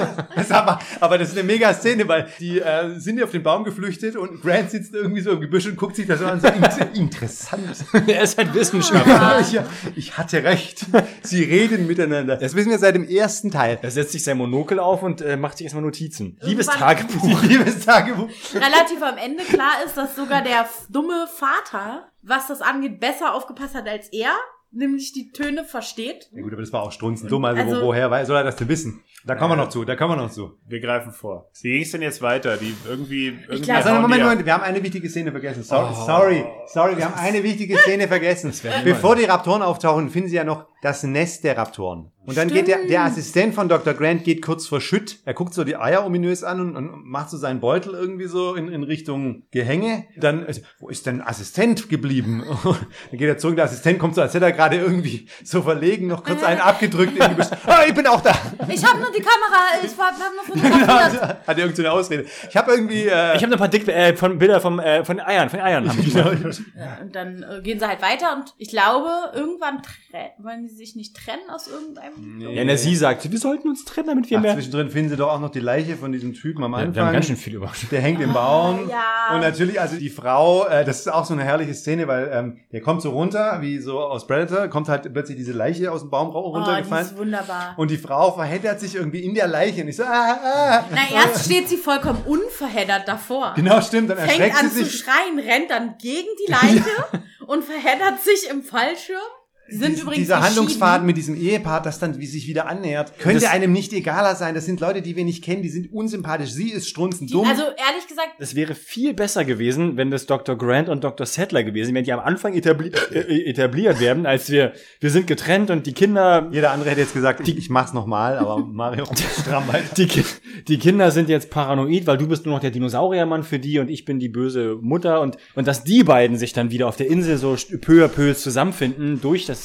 [LAUGHS] Das aber, aber das ist eine mega Szene, weil die äh, sind ja auf den Baum geflüchtet und Grant sitzt irgendwie so im Gebüsch und guckt sich das an. So [LAUGHS] inter interessant. [LAUGHS] er ist halt Wissenschaftler. Ja, ich hatte recht. Sie reden miteinander. Das wissen wir seit dem ersten Teil. Er setzt sich sein Monokel auf und äh, macht sich erstmal Notizen. Liebes Tagebuch. Liebes Tagebuch. relativ am Ende klar ist, dass sogar der dumme Vater, was das angeht, besser aufgepasst hat als er, nämlich die Töne versteht. Ja gut, aber das war auch strunzendumm. Also, Also- wo, woher weiß, soll er das denn wissen? Da kommen wir noch zu, da kommen wir noch zu. wir greifen vor. Wie ging es denn jetzt weiter? Die irgendwie, irgendwie glaub- Also, Moment, Moment, wir haben eine wichtige Szene vergessen. Sorry, sorry, sorry, wir haben eine wichtige Szene vergessen. Bevor die Raptoren auftauchen, finden sie ja noch das Nest der Raptoren. Und dann geht der, der Assistent von Dr. Grant geht kurz vor Schütt. Er guckt so die Eier ominös an und, und macht so seinen Beutel irgendwie so in, in Richtung Gehänge. Dann, also, wo ist denn Assistent geblieben? [LAUGHS] dann geht er zurück, der Assistent kommt so, als hätte er gerade irgendwie so verlegen, noch kurz einen abgedrückt. [LAUGHS] ah, ich bin auch da. Ich habe nur die Kamera, ich hab hab nur [LAUGHS] fotografiert. Hat er irgendeine so Ausrede. Ich habe irgendwie... Äh, Ich habe noch ein paar Dick äh, von Bilder vom, äh, von Eiern, von Eiern Genau. Ja, und dann äh, gehen sie halt weiter und ich glaube, irgendwann wollen sie sich nicht trennen aus irgendeinem. Ja, na, sie sagt, wir sollten uns trennen, damit wir Ach, mehr... zwischendrin finden sie doch auch noch die Leiche von diesem Typen am Ja, Anfang. wir haben ganz schön viel überrascht. Der hängt im Baum. ja. Und natürlich, also die Frau, äh, das ist auch so eine herrliche Szene, weil ähm, der kommt so runter, wie so aus Predator, kommt halt plötzlich diese Leiche aus dem Baum rau- Oh, die runtergefallen. ist wunderbar. und die Frau verheddert sich irgendwie in der Leiche. Und ich so, ah, ah. Na, erst steht sie vollkommen unverheddert davor. Genau, stimmt. Dann Fängt erschreckt an sie zu sich. schreien, rennt dann gegen die Leiche [LAUGHS] und verheddert sich im Fallschirm. Sind dies- übrigens dieser. Handlungsfaden mit diesem Ehepaar, das dann wie sich wieder annähert, könnte Das- einem nicht egaler sein. Das sind Leute, die wir nicht kennen, die sind unsympathisch. Sie ist strunzendumm. Also ehrlich gesagt, Es wäre viel besser gewesen, wenn das Dr. Grant und Dr. Settler gewesen wären, die am Anfang etabli äh, etabliert werden, als wir, wir sind getrennt und die Kinder, Jeder andere hätte jetzt gesagt, ich, ich mach's nochmal, aber Mario [LAUGHS] stramm weiter. die, die Kinder sind jetzt paranoid, weil du bist nur noch der Dinosauriermann für die und ich bin die böse Mutter und, und dass die beiden sich dann wieder auf der Insel so peu à peu zusammenfinden durch das,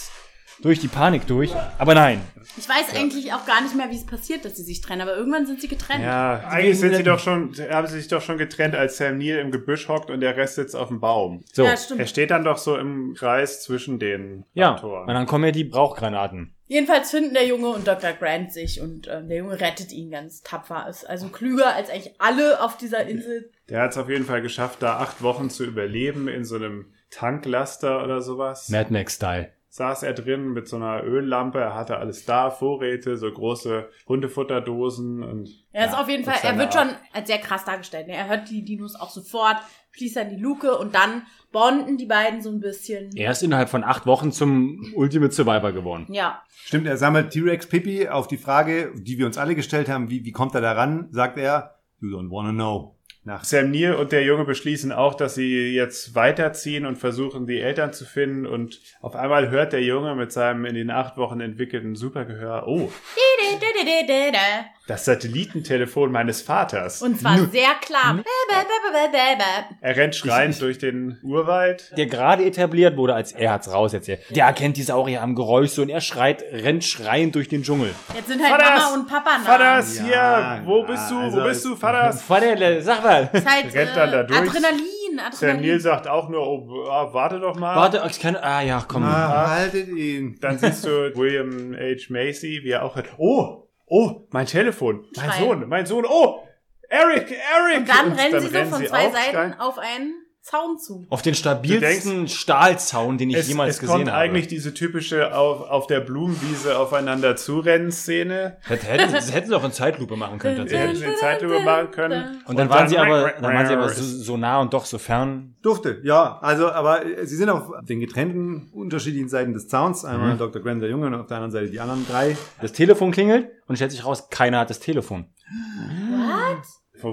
durch die Panik durch. Aber nein. ich weiß eigentlich auch gar nicht mehr, wie es passiert, dass sie sich trennen, aber irgendwann sind sie getrennt. Ja, eigentlich sind sie doch schon, haben sie sich doch schon getrennt, als Sam Neill im Gebüsch hockt und der Rest sitzt auf dem Baum. So. Ja, Er stimmt. steht dann doch so im Kreis zwischen den Ja. Und Autoren. dann kommen ja die Brauchgranaten. Jedenfalls finden der Junge und Dr. Grant sich und ähm, der Junge rettet ihn ganz tapfer. Ist also klüger als eigentlich alle auf dieser Insel. Der hat es auf jeden Fall geschafft, da acht Wochen zu überleben in so einem Tanklaster oder sowas. Mad Max-Style. Saß er drin mit so einer Öllampe, er hatte alles da, Vorräte, so große Hundefutterdosen und Er ist ja, auf jeden Fall, er wird schon als sehr krass dargestellt. ne? Er hört die Dinos auch sofort, schließt dann die Luke und dann bonden die beiden so ein bisschen. Er ist innerhalb von acht Wochen zum Ultimate Survivor geworden. Ja. Stimmt, er sammelt T-Rex Pippi auf die Frage, die wir uns alle gestellt haben, wie, wie kommt er da ran, sagt er, you don't wanna know. Nach Sam Neill und der Junge beschließen auch, dass sie jetzt weiterziehen und versuchen, die Eltern zu finden. Und auf einmal hört der Junge mit seinem in den acht Wochen entwickelten Supergehör, oh, das Satellitentelefon meines Vaters. Und zwar sehr klar. er rennt schreiend durch den Urwald. Der gerade etabliert wurde, als er hat's raus jetzt. Der erkennt die Saurier am Geräusch so und er schreit, rennt schreiend durch den Dschungel. Jetzt sind halt Vater, Mama und Papa nah. Vaters, Ja, hier, wo ja, bist du, also wo bist du, Vaters? Vater, sag mal. Ist halt, [LAUGHS] rennt dann da äh, durch. Adrenalin, Adrenalin. sagt auch nur, oh, ah, warte doch mal. Warte, ich kann, ah ja, komm. Ah, haltet ihn. Dann siehst du William H. Macy, wie er auch hört, oh, oh, mein Telefon, mein Schreien. Sohn, mein Sohn, oh, Eric, Eric. Und dann rennen sie so rennen von zwei Seiten auf einen Zaun zu. Auf den stabilsten Stahlzaun, den ich Es, jemals es gesehen kommt habe. eigentlich diese typische auf, auf der Blumenwiese aufeinander zurennen Szene. Hätten, hätten, das hätten sie auch in Zeitlupe machen können, Die hätten tatsächlich. sie in Zeitlupe machen können. Und dann waren sie aber, dann waren sie aber so, so nah und doch so fern. Durfte, ja. Also, aber äh, sie sind auf den getrennten, unterschiedlichen Seiten des Zauns. Einmal Dr. Grant, der Junge, und auf der anderen Seite die anderen drei. Das Telefon klingelt und stellt sich raus, keiner hat das Telefon.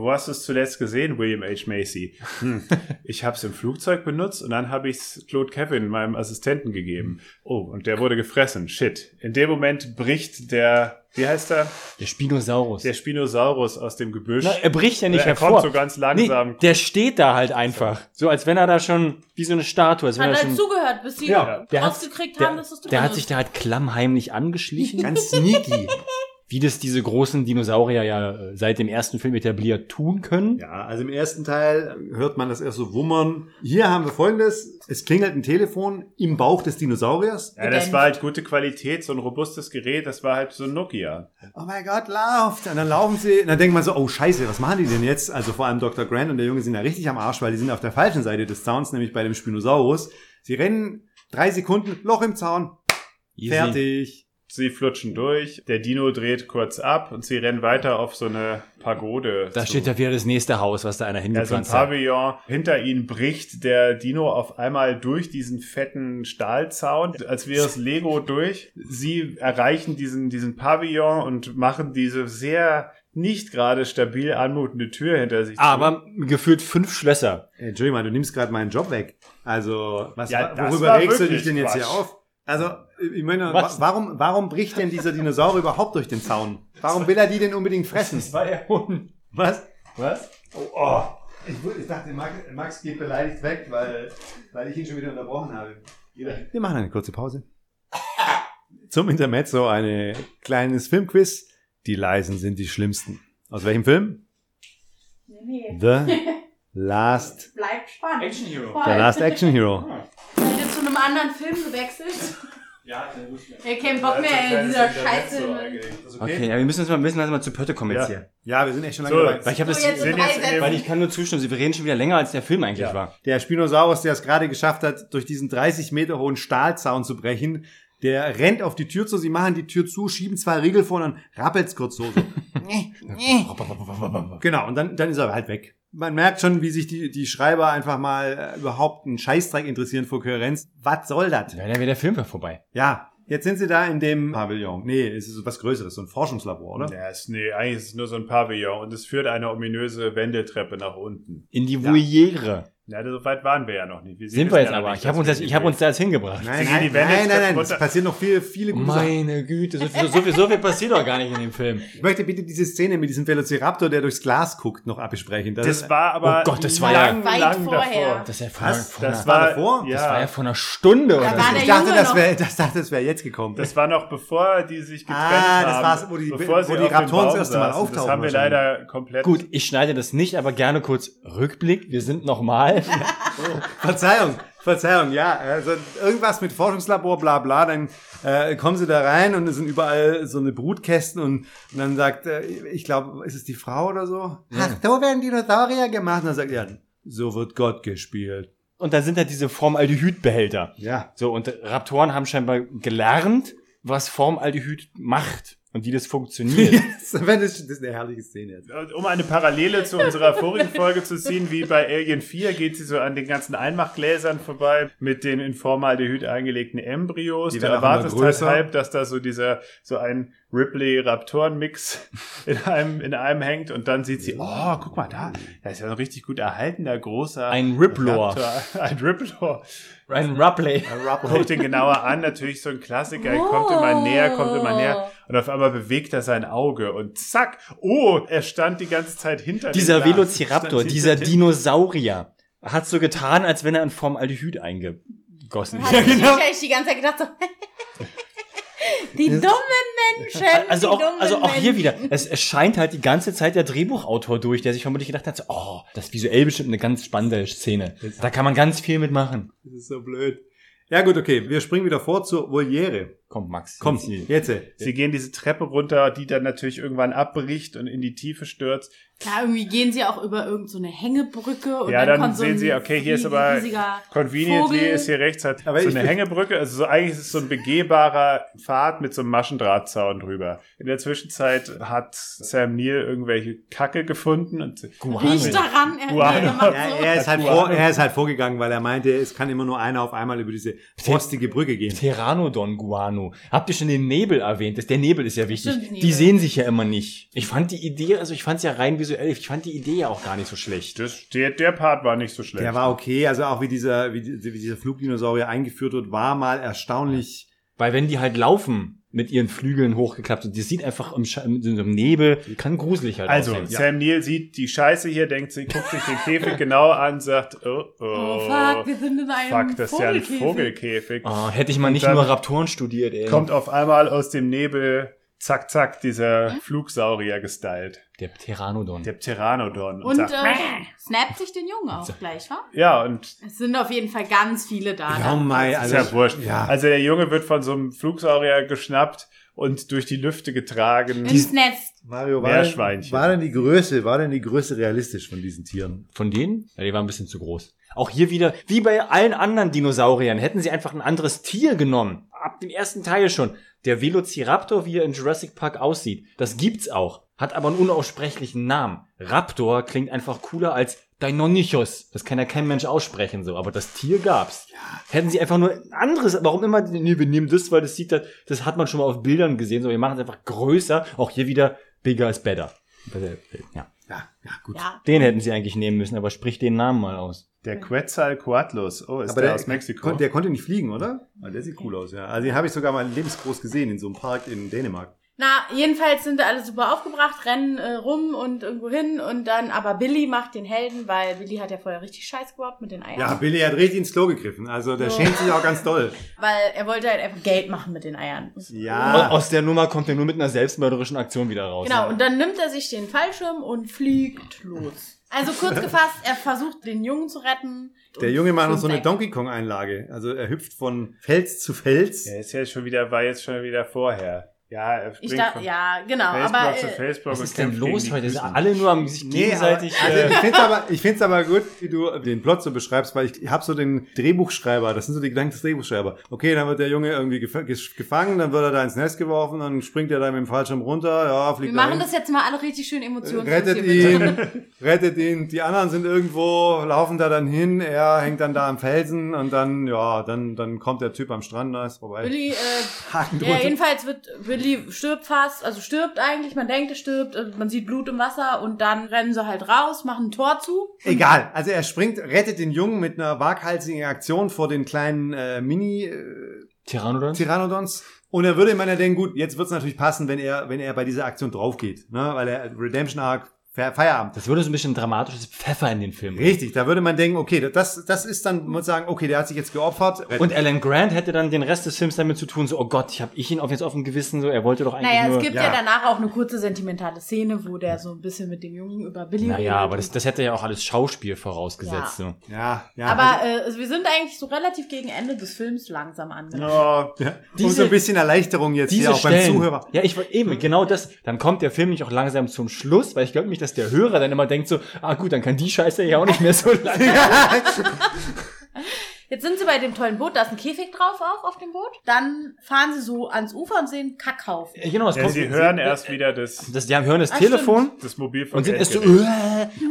Wo hast du es zuletzt gesehen, William H. Macy? Hm. [LAUGHS] Ich habe es im Flugzeug benutzt und dann habe ich es Claude Kevin, meinem Assistenten, gegeben. Oh, und der wurde gefressen. Shit. In dem Moment bricht der, wie heißt er? Der Spinosaurus. Der Spinosaurus aus dem Gebüsch. Na, er bricht ja nicht er hervor. kommt so ganz langsam. Nee, der steht da halt einfach. So als wenn er da schon, wie so eine Statue, als Hat er halt schon, zugehört, bis sie Ja, der hat- rausgekriegt der, haben, dass das du der hat sich da halt klammheimlich angeschlichen. [LAUGHS] Ganz sneaky. Wie das diese großen Dinosaurier ja äh, seit dem ersten Film etabliert tun können. Ja, also im ersten Teil hört man das erst so wummern. Hier haben wir folgendes. Es klingelt ein Telefon im Bauch des Dinosauriers. Ja, das war halt gute Qualität, so ein robustes Gerät, das war halt so ein Nokia. Oh mein Gott, lauft! Und dann laufen sie, und dann denkt man so, oh scheiße, was machen die denn jetzt? Also vor allem Dr. Grant und der Junge sind ja richtig am Arsch, weil die sind auf der falschen Seite des Zauns, nämlich bei dem Spinosaurus. Sie rennen drei Sekunden, Loch im Zaun, Easy. fertig. Sie flutschen durch, der Dino dreht kurz ab und sie rennen weiter auf so eine Pagode. Da zu. steht ja wieder das nächste Haus, was da einer Ja, so ein hingepflanzt hat. Pavillon. Hinter ihnen bricht der Dino auf einmal durch diesen fetten Stahlzaun, als wäre es Lego durch. Sie erreichen diesen, diesen Pavillon und machen diese sehr nicht gerade stabil anmutende Tür hinter sich. zu. Aber gefühlt fünf Schlösser. Ey, Entschuldigung, du nimmst gerade meinen Job weg. Also, was, Ja, das worüber regst du dich denn jetzt hier Quatsch. auf? Also, ich meine, Was? wa- warum, warum bricht denn dieser Dinosaurier überhaupt durch den Zaun? Warum will er die denn unbedingt fressen? war der Hund. Was? Was? Oh, oh. Ich, ich dachte, Max, Max geht beleidigt weg, weil, weil ich ihn schon wieder unterbrochen habe. Wir machen eine kurze Pause. Zum Intermezzo ein kleines Filmquiz. Die Leisen sind die schlimmsten. Aus welchem Film? Nee, nee. The [LAUGHS] Last, Bleibt spannend. Action Hero. Voll. The Last Action Hero. Seid ihr zu einem anderen Film gewechselt? Ja, Ihr kein Bock mehr, ey, dieser Scheiße. Okay, ja, wir müssen uns mal, müssen langsam mal zu Pötte kommen jetzt Ja. hier. Ja, wir sind echt schon lange So, dabei. Weil ich habe So, das, jetzt sind jetzt weil ich kann nur zustimmen, wir reden schon wieder länger, als der Film eigentlich Ja. war. Der Spinosaurus, der es gerade geschafft hat, durch diesen 30 Meter hohen Stahlzaun zu brechen, der rennt auf die Tür zu, sie machen die Tür zu, schieben zwei Riegel vor und dann rappelt's kurz so. so. [LAUGHS] genau, und dann, dann ist er halt weg. Man merkt schon, wie sich die, die Schreiber einfach mal äh, überhaupt einen Scheißdreck interessieren für Kohärenz. Was soll das? Ja, dann wäre der Film ja vorbei. Ja, jetzt sind sie da in dem Pavillon. Nee, es ist was Größeres, so ein Forschungslabor, oder? Ja, ist, nee, eigentlich ist es nur so ein Pavillon und es führt eine ominöse Wendeltreppe nach unten. In die Voliere. Ja, so weit waren wir ja noch nicht. Sind wir jetzt aber. Ich habe uns, das- ich hab uns da jetzt hingebracht. Nein, nein, die nein, nein, nein, es passieren noch viele, viele gute Sachen. Meine Güte, so viel, so, viel, so viel passiert doch gar nicht in dem Film. Ich möchte bitte diese Szene mit diesem Velociraptor, der durchs Glas guckt, noch absprechen. Das, Das war aber Oh Gott, das war ja- lang, Weit lang vorher. davor. Das, ja vor, Was? vor Das einer, war, davor? Ja, das war ja vor einer Stunde oder war so. ich dachte, das wäre, das dachte, das wäre jetzt gekommen. Das war noch bevor die sich getrennt Ah, das haben. wo die- bevor wo die auf dem Raptoren das erste Mal auftauchen Das haben wir leider komplett. Gut, ich schneide das nicht, aber gerne kurz Rückblick. Wir sind nochmal. [LAUGHS] Verzeihung, Verzeihung, ja. Also irgendwas mit Forschungslabor, bla bla, dann äh, kommen sie da rein und es sind überall so eine Brutkästen und, und dann sagt, äh, ich glaube, ist es die Frau oder so? Ach, so werden Dinosaurier gemacht. Und dann sagt er, so wird Gott gespielt. Und dann sind da diese Formaldehydbehälter. Ja. So, und Raptoren haben scheinbar gelernt, was Formaldehyd macht und wie das funktioniert. [LAUGHS] das ist eine herrliche Szene jetzt. Um eine Parallele zu unserer vorigen Folge zu ziehen, wie bei Alien 4 geht sie so an den ganzen Einmachgläsern vorbei mit den in Formaldehyd eingelegten Embryos. Die Du werden auch immer erwartest halt größer. halb, dass da so dieser, so ein Ripley-Raptoren-Mix [LAUGHS] in einem, in einem hängt und dann sieht sie, oh, guck mal da, da ist ja ein richtig gut erhaltener, großer Ein Riplor. Raptor. [LAUGHS] Ein Riplor. Ein Rupley. Guckt ihn genauer an, natürlich so ein Klassiker. Er kommt immer näher, kommt immer näher. Und auf einmal bewegt er sein Auge und zack, oh, er stand die ganze Zeit hinter dem Dieser Glas. Velociraptor, dieser hinter dem- Dinosaurier, hat so getan, als wenn er in Formaldehyd eingegossen Hat wäre. sich wahrscheinlich die ganze Zeit gedacht so, [LAUGHS] die dummen Menschen, Also auch, dummen also auch hier Menschen. wieder, es, es scheint halt die ganze Zeit der Drehbuchautor durch, der sich vermutlich gedacht hat, so, oh, das ist visuell bestimmt eine ganz spannende Szene. Da kann man ganz viel mitmachen. Das ist so blöd. Ja gut, okay, wir springen wieder vor zur Voliere. Komm, Max. Komm, jetzt- jetzt. Sie gehen diese Treppe runter, die dann natürlich irgendwann abbricht und in die Tiefe stürzt. Ja, irgendwie gehen sie auch über irgendeine so eine Hängebrücke und ja, dann, dann kommt so sehen ein Sie, okay, hier ist aber conveniently Vogel. ist hier rechts halt Aber so eine Hängebrücke. Also so eigentlich ist es so ein begehbarer Pfad mit so einem Maschendrahtzaun drüber. In der Zwischenzeit hat Sam Neill irgendwelche Kacke gefunden und Riecht daran, er, Guano. er Ja, so. er, ist halt vor, er ist halt vorgegangen, weil er meinte, es kann immer nur einer auf einmal über diese frostige Brücke gehen. Pteranodon Guano. Habt ihr schon den Nebel erwähnt? Das, der Nebel ist ja wichtig. Stimmt. Die sehen sich ja immer nicht. Ich fand die Idee, also ich fand es ja rein visuell, ich fand die Idee ja auch gar nicht so schlecht. das, der, der Part war nicht so schlecht. Der war okay, also auch wie dieser, wie, wie dieser Flugdinosaurier eingeführt wird, war mal erstaunlich. Weil wenn die halt laufen mit ihren Flügeln hochgeklappt und das sieht einfach im, Sche- in so einem Nebel, kann gruselig halt Also, aussehen. Sam Neill sieht die Scheiße hier, denkt sich, guckt sich den Käfig genau an, sagt, oh, oh, Oh fuck, wir sind in einem fuck, das ist ja ein Vogelkäfig. Vogelkäfig. Oh, hätte ich mal nicht nur Raptoren studiert, ey. Kommt auf einmal aus dem Nebel, zack, zack, dieser Flugsaurier gestylt. der Pteranodon. Der Pteranodon. Und sagt, äh, snappt sich den Jungen auch gleich, wa? ja, und Es sind auf jeden Fall ganz viele da. Ja, mei, ist also, ja wurscht. Ja. Also der Junge wird von so einem Flugsaurier geschnappt und durch die Lüfte getragen. Ins Netz. Mario, war denn, war denn die Größe, war denn die Größe realistisch von diesen Tieren? Von denen? Ja, die waren ein bisschen zu groß. Auch hier wieder, wie bei allen anderen Dinosauriern, hätten sie einfach ein anderes Tier genommen. Ab dem ersten Teil schon. Der Velociraptor, wie er in Jurassic Park aussieht, das gibt's auch. Hat aber einen unaussprechlichen Namen. Raptor klingt einfach cooler als Deinonychus. Das kann ja kein Mensch aussprechen so, aber das Tier gab's. Hätten sie einfach nur ein anderes, warum immer, nee, wir nehmen das, weil das sieht, das, das hat man schon mal auf Bildern gesehen, so wir machen es einfach größer. Auch hier wieder bigger is better. Ja. Ja, ja, gut. Ja. Den hätten sie eigentlich nehmen müssen, aber sprich den Namen mal aus. Der Quetzalcoatlus. Oh, ist Aber der, der, aus Mexiko? kon- der konnte nicht fliegen, oder? Der sieht cool aus, ja. Also den habe ich sogar mal lebensgroß gesehen in so einem Park in Dänemark. Na, jedenfalls sind alle super aufgebracht, rennen äh, rum und irgendwo hin und dann, aber Billy macht den Helden, weil Billy hat ja vorher richtig Scheiß gehabt mit den Eiern. Ja, Billy hat richtig ins Klo gegriffen. Also der So. schämt sich auch ganz doll. Weil er wollte halt einfach Geld machen mit den Eiern. Ja. Aus der Nummer kommt er nur mit einer selbstmörderischen Aktion wieder raus. Genau, und dann nimmt er sich den Fallschirm und fliegt los. Also kurz [LAUGHS] gefasst, er versucht den Jungen zu retten. Der und Junge macht noch so eine. Donkey Kong Einlage. Also er hüpft von Fels zu Fels. Der ist ja schon wieder, war jetzt schon wieder vorher. Ja, er Ich da, von ja, genau. Facebook aber zu äh, Facebook Was ist denn los die heute? Grüßen. Alle nur am sich gegenseitig. aber, also äh, ich finde es aber, ich find's aber gut, wie du den Plot so beschreibst, weil ich habe so den Drehbuchschreiber, das sind so die Gedanken des Drehbuchschreiber. Okay, dann wird der Junge irgendwie gef gef- gefangen, dann wird er da ins Nest geworfen, dann springt er da mit dem Fallschirm runter, ja, wir fliegt machen dahin. das jetzt mal alle richtig schön emotionslos. rettet ihn, [LAUGHS] rettet ihn. Die anderen sind irgendwo, laufen da dann hin. Er hängt dann da am Felsen und dann, ja, dann, dann kommt der Typ am Strand, da ist vorbei. Willi, äh, [LAUGHS] Haken ja, jedenfalls wird Willi stirbt fast, also stirbt eigentlich, man denkt, er stirbt, äh, man sieht Blut im Wasser und dann rennen sie halt raus, machen ein Tor zu. Egal. Also er springt, rettet den Jungen mit einer waghalsigen Aktion vor den kleinen äh, Mini äh, Pteranodon? Pteranodons. Und er würde ja denken, gut, jetzt wird's natürlich passen, wenn er, wenn er bei dieser Aktion draufgeht, ne? Weil er Redemption Arc Feierabend. Das würde so ein bisschen dramatisches Pfeffer in den Film. Richtig, da würde man denken, okay, das, das ist dann, man muss sagen, okay, der hat sich jetzt geopfert. Und Alan Grant hätte dann den Rest des Films damit zu tun, so, oh Gott, ich habe ich ihn auf jetzt auf dem Gewissen, so, er wollte doch eigentlich Naja, nur... es gibt ja. ja. danach auch eine kurze sentimentale Szene, wo der so ein bisschen mit dem Jungen über Billy naja, redet. aber das, das hätte ja auch alles Schauspiel vorausgesetzt. Ja. So. ja, ja. Aber äh, also wir sind eigentlich so relativ gegen Ende des Films langsam angelangt. Ja, Ja, Diese- so ein bisschen Erleichterung jetzt Diese hier auch Stellen, beim Zuhörer. ja, ich wollte eben, genau das, dann kommt der Film nicht auch langsam zum Schluss, weil ich glaube nicht, dass der Hörer dann immer denkt so, ah gut, dann kann die Scheiße ja auch nicht mehr so [LAUGHS] lange. [LAUGHS] [LAUGHS] Jetzt sind sie bei dem tollen Boot, da ist ein Käfig drauf auch auf dem Boot. Dann fahren sie so ans Ufer und sehen Kackhaufen. Ja, genau, es ja kommt, sie hören erst wieder das, das, die haben hören das Ah, Telefon das Mobilfunk. und sind erst so, äh,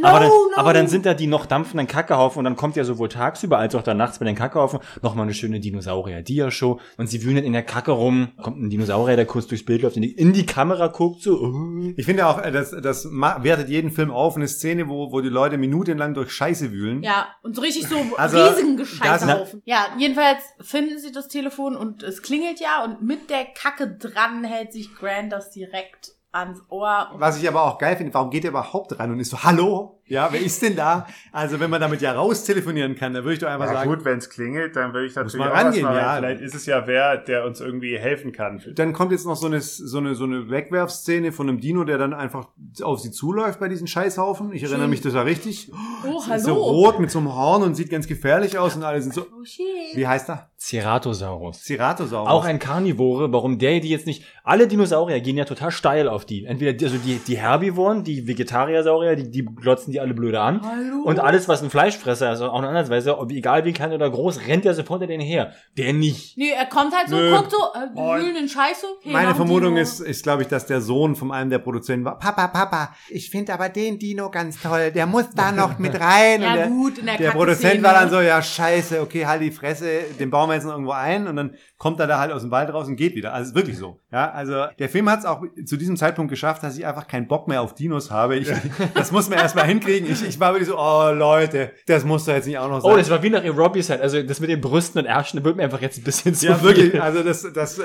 aber, dann, no. aber dann sind da die noch dampfenden Kackehaufen und dann kommt ja sowohl tagsüber als auch dann nachts bei den Kackehaufen nochmal eine schöne Dinosaurier-Dia-Show und sie wühlen in der Kacke rum, kommt ein Dinosaurier, der kurz durchs Bild läuft, in die, in die Kamera guckt, so, äh. Ich finde auch, äh, das, das wertet jeden Film auf, eine Szene, wo, wo die Leute minutenlang durch Scheiße wühlen. Ja, und so richtig so Also, riesigen das- Gescheißhaufen. Ja, jedenfalls finden sie das Telefon und es klingelt ja und mit der Kacke dran hält sich Grant das direkt ans Ohr. Was ich aber auch geil finde, warum geht er überhaupt ran und ist so, hallo? Ja, wer ist denn da? Also wenn man damit ja raus telefonieren kann, dann würde ich doch einfach Ja, sagen, gut, wenn es klingelt, dann würde ich natürlich man auch rangehen, was machen. ja. Vielleicht ist es ja wer, der uns irgendwie helfen kann. dann kommt jetzt noch so eine, so eine, so eine Wegwerfszene von einem Dino, der dann einfach auf sie zuläuft bei diesen Scheißhaufen. Ich erinnere mich, das war richtig. oh, hallo. so rot mit so einem Horn und sieht ganz gefährlich aus und alle sind so, Oh shit. wie heißt er? Ceratosaurus. Ceratosaurus. Auch ein Karnivore, warum der die jetzt nicht, alle Dinosaurier gehen ja total steil auf die. Entweder die, also die, die Herbivoren, die Vegetariersaurier, die, die glotzen die alle blöde an. Hallo. Und alles, was ein Fleischfresser ist, auch eine Andersweise, egal wie klein oder groß, rennt der sofort hinter denen her. Der nicht. Nee, er kommt halt so, Nö. guckt so, äh, wühlen in Scheiße. Hey, Meine Vermutung Dino. ist, ist glaube ich, dass der Sohn von einem der Produzenten war. Papa, Papa, ich finde aber den Dino ganz toll. Der muss da [LAUGHS] noch mit rein. Ja, und der, gut, in der der. Produzent war dann so, ja, scheiße, okay, halt die Fresse, den bauen wir jetzt noch irgendwo ein und dann kommt er da halt aus dem Wald raus und geht wieder. Also ist wirklich so. Ja, also der Film hat es auch zu diesem Zeitpunkt geschafft, dass ich einfach keinen Bock mehr auf Dinos habe. Ich, [LAUGHS] das muss man erstmal hinkriegen. Ich, ich war wirklich so, oh Leute, das muss doch jetzt nicht auch noch sein. Oh, das war wie nach Robbie Set. Also das mit den Brüsten und Ärschen, da wird mir einfach jetzt ein bisschen zu ja, viel. wirklich. [LAUGHS] Also das, das, äh,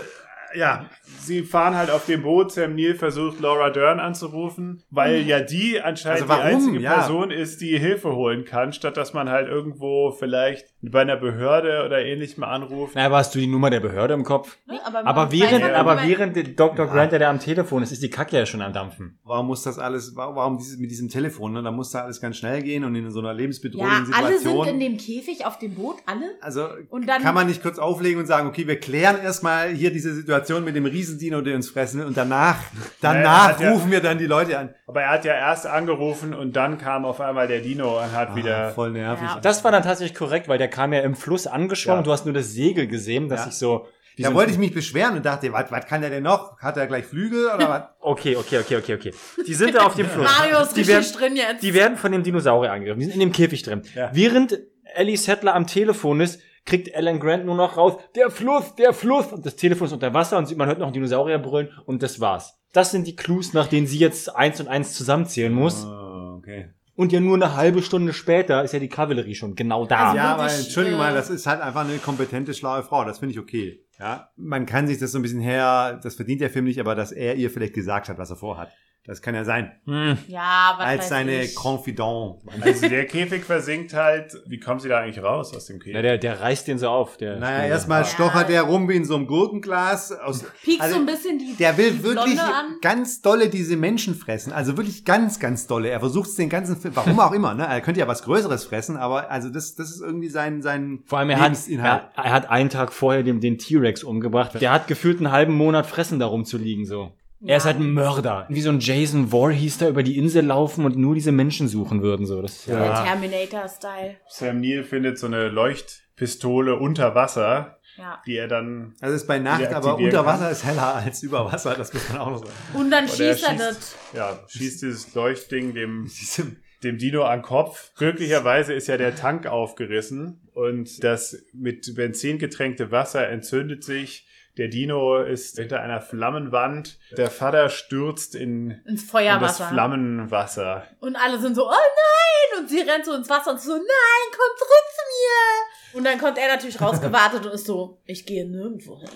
ja, Sie fahren halt auf dem Boot. Sam Neill versucht, Laura Dern anzurufen, weil ja die anscheinend Also die einzige Ja. Person ist, die Hilfe holen kann, statt dass man halt irgendwo vielleicht bei einer Behörde oder ähnlichem anruft. Na, aber hast du die Nummer der Behörde im Kopf? Nee, aber Aber während, halt, aber während der Dr. Grant, der da am Telefon ist, ist die Kacke ja schon am Dampfen. Warum muss das alles, warum dieses, mit diesem Telefon, ne? Da muss da alles ganz schnell gehen und in so einer Ja, lebensbedrohlichen alle sind Situation. in dem Käfig auf dem Boot, alle. also Und dann- kann man nicht kurz auflegen und sagen, okay, wir klären erstmal hier diese Situation mit dem Riesendino, der uns fressen will, und danach, [LAUGHS] danach ja- rufen wir dann die Leute an. Aber er hat ja erst angerufen und dann kam auf einmal der Dino und hat Ah, wieder. voll nervig. Ja. Das war dann tatsächlich korrekt, weil der kam ja im Fluss angeschwommen. Ja. Du hast nur das Segel gesehen, dass Ja. ich so... Da so- wollte ich mich beschweren und dachte, was, was kann der denn noch? Hat er gleich Flügel oder [LAUGHS] was? Okay, okay, okay, okay, okay. Die sind da auf dem Fluss. Mario ist die richtig werden, drin jetzt. Die werden von dem Dinosaurier angegriffen. Die sind in dem Käfig drin. Ja. Während Ellie Settler am Telefon ist, kriegt Alan Grant nur noch raus, der Fluss, der Fluss. Und das Telefon ist unter Wasser und man hört noch einen Dinosaurier brüllen und das war's. Das sind die Clues, nach denen sie jetzt eins und eins zusammenzählen muss. Oh, okay. Und ja nur eine halbe Stunde später ist ja die Kavallerie schon genau da. Also- Ja, aber entschuldige äh, mal, das ist halt einfach eine kompetente, schlaue Frau. Das finde ich okay. Ja, man kann sich das so ein bisschen her, das verdient der Film nicht, aber dass er ihr vielleicht gesagt hat, was er vorhat. Das kann ja sein. Ja, was Als weiß seine ich. Confidant. Also der Käfig versinkt halt. Wie kommen sie da eigentlich raus aus dem Käfig? Na, der, der reißt den so auf. Der Naja, erstmal stochert der rum wie in so einem Gurkenglas. Aus, Piekst also, so ein bisschen die Der will die wirklich ganz dolle diese Menschen fressen. Also wirklich ganz, ganz dolle. Er versucht es den ganzen Film, warum auch immer, ne? Er könnte ja was Größeres fressen, aber also das, das ist irgendwie sein, sein Vor allem, er hat, er, er hat einen Tag vorher den, den T-Rex umgebracht. Der hat gefühlt einen halben Monat Fressen darum zu liegen, so. Er ist halt ein Mörder. Wie so ein Jason Voorhees da über die Insel laufen und nur diese Menschen suchen würden, so. Das, ja. Der Terminator-Style. Sam Neill findet so eine Leuchtpistole unter Wasser, Ja. die er dann Also es ist bei Nacht, aber unter kann. Wasser ist heller als über Wasser, das muss man auch noch sagen. Und dann Oder schießt er schießt- das. ja, schießt dieses Leuchtding dem, [LAUGHS] dem Dino an den Kopf. Glücklicherweise ist ja der Tank aufgerissen und das mit Benzin getränkte Wasser entzündet sich. Der Dino ist hinter einer Flammenwand. Der Vater stürzt in, Ins in das Feuerwasser. Flammenwasser. Und alle sind so, oh nein! Und sie rennt so ins Wasser und so, nein, komm zurück zu mir! Und dann kommt er natürlich rausgewartet und ist so, ich gehe nirgendwo hin.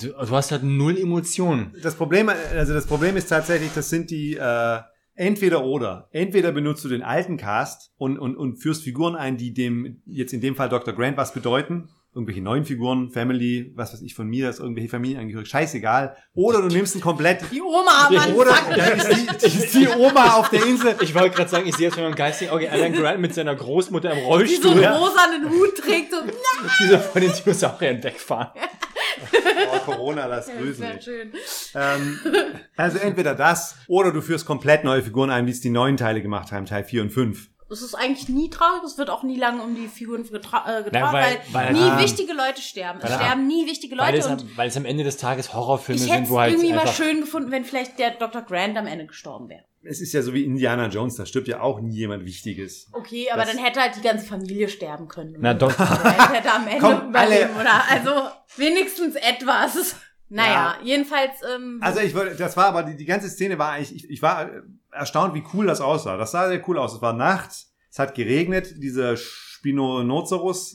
Du, du hast halt null Emotionen. Das Problem, also das Problem ist tatsächlich, das sind die äh, entweder oder. Entweder benutzt du den alten Cast und, und, und führst Figuren ein, die dem, jetzt in dem Fall Dr. Grant was bedeuten. Irgendwelche neuen Figuren, Family, was weiß ich von mir, das irgendwelche Familienangehörige, scheißegal. Oder du nimmst einen komplett. Die Oma am Anfang. Oder da ist die, ist die Oma auf der Insel. Ich wollte gerade sagen, ich sehe jetzt schon im geistigen Auge Alan Grant mit seiner Großmutter im die so Rollstuhl, einen rosanen Hut trägt. So, [LAUGHS] nein, die so von den Dinosauriern wegfahren. [LAUGHS] Oh, Corona, lass das grüßen. schön. Ähm, also entweder das oder du führst komplett neue Figuren ein, wie es die neuen Teile gemacht haben, Teil 4 und 5. Es ist eigentlich nie traurig, es wird auch nie lange um die Figuren getra äh, weil- weil, weil- nie ah. wichtige Leute sterben. Es Weil- sterben nie wichtige Weil es, Leute am, und weil es am Ende des Tages Horrorfilme ich hätte sind, es wo halt irgendwie mal schön gefunden, wenn vielleicht der Dr. Grant am Ende gestorben wäre. Es ist ja so wie Indiana Jones, da stirbt ja auch nie jemand Wichtiges. Okay, aber Das- dann hätte halt die ganze Familie sterben können. Na, Doc, Grant [LAUGHS] hätte am Ende Komm, alle- überleben, oder? Also wenigstens etwas. Naja, jedenfalls, ähm, Also ich wollte, das war aber, die, die ganze Szene war eigentlich, ich, ich war äh, erstaunt, wie cool das aussah. Das sah sehr cool aus. Es war nachts, es hat geregnet, dieser Spinonocerus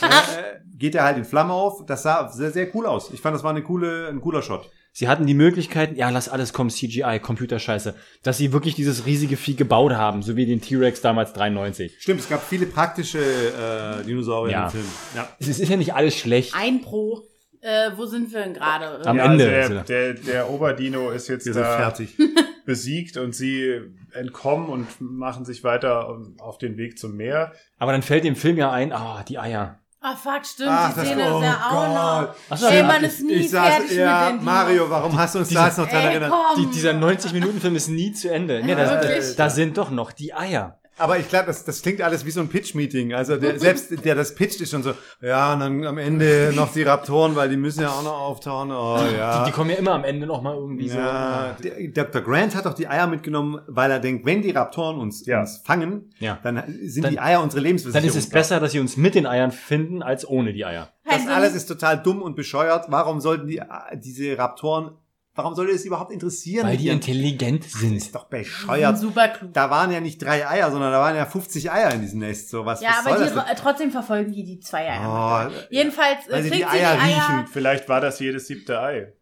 äh, geht er halt in Flamme auf. Das sah sehr, sehr cool aus. Ich fand, das war eine coole, ein cooler Shot. sie hatten die Möglichkeit, ja, lass alles kommen, CGI, Computerscheiße, dass sie wirklich dieses riesige Vieh gebaut haben, so wie den T-Rex damals 93. Stimmt, es gab viele praktische äh, Dinosaurier Ja. im Film. Ja. Es ist ja nicht alles schlecht. ein Pro. Äh, wo sind wir denn gerade? Am ja, Ende. Also der, der, der Oberdino ist jetzt Wir sind da fertig. [LAUGHS] besiegt und sie entkommen und machen sich weiter auf den Weg zum Meer. Aber dann fällt dem Film ja ein, ah, die Eier. Ah, fuck, stimmt, Ach, die das- Szene oh ist ja auch noch. Gott. Ach so, Ey, ja, man ist nie ich saß, fertig ja, mit Mario, warum hast du uns da jetzt noch dran Ey, erinnert? Die, dieser 90-Minuten-Film ist nie zu Ende. Nee, da, wirklich? da sind doch noch die Eier. Aber ich glaube, das, das klingt alles wie so ein Pitch-Meeting. Also der, selbst der das pitcht, ist schon so, ja, und dann am Ende noch die Raptoren, weil die müssen ja auch noch auftauchen. Oh ja. Die, die kommen ja immer am Ende noch mal irgendwie ja, so. der, Dr. Grant hat doch die Eier mitgenommen, weil er denkt, wenn die Raptoren uns, Ja. uns fangen, Ja. dann sind Dann- die Eier unsere Dann Lebensversicherung. ist es besser, dass sie uns mit den Eiern finden, als ohne die Eier. Das alles ist total dumm und bescheuert. Warum sollten die, diese Raptoren, warum sollte es überhaupt interessieren? Weil die intelligent Das sind. ist doch bescheuert. super klug. Da waren ja nicht drei Eier, sondern da waren ja 50 Eier in diesem Nest. So, was, Ja, was aber soll die, das äh, trotzdem verfolgen die die zwei Eier. Oh, Jedenfalls äh, Weil kriegt die sie die Eier Eier. riechen. Vielleicht war das jedes siebte Ei.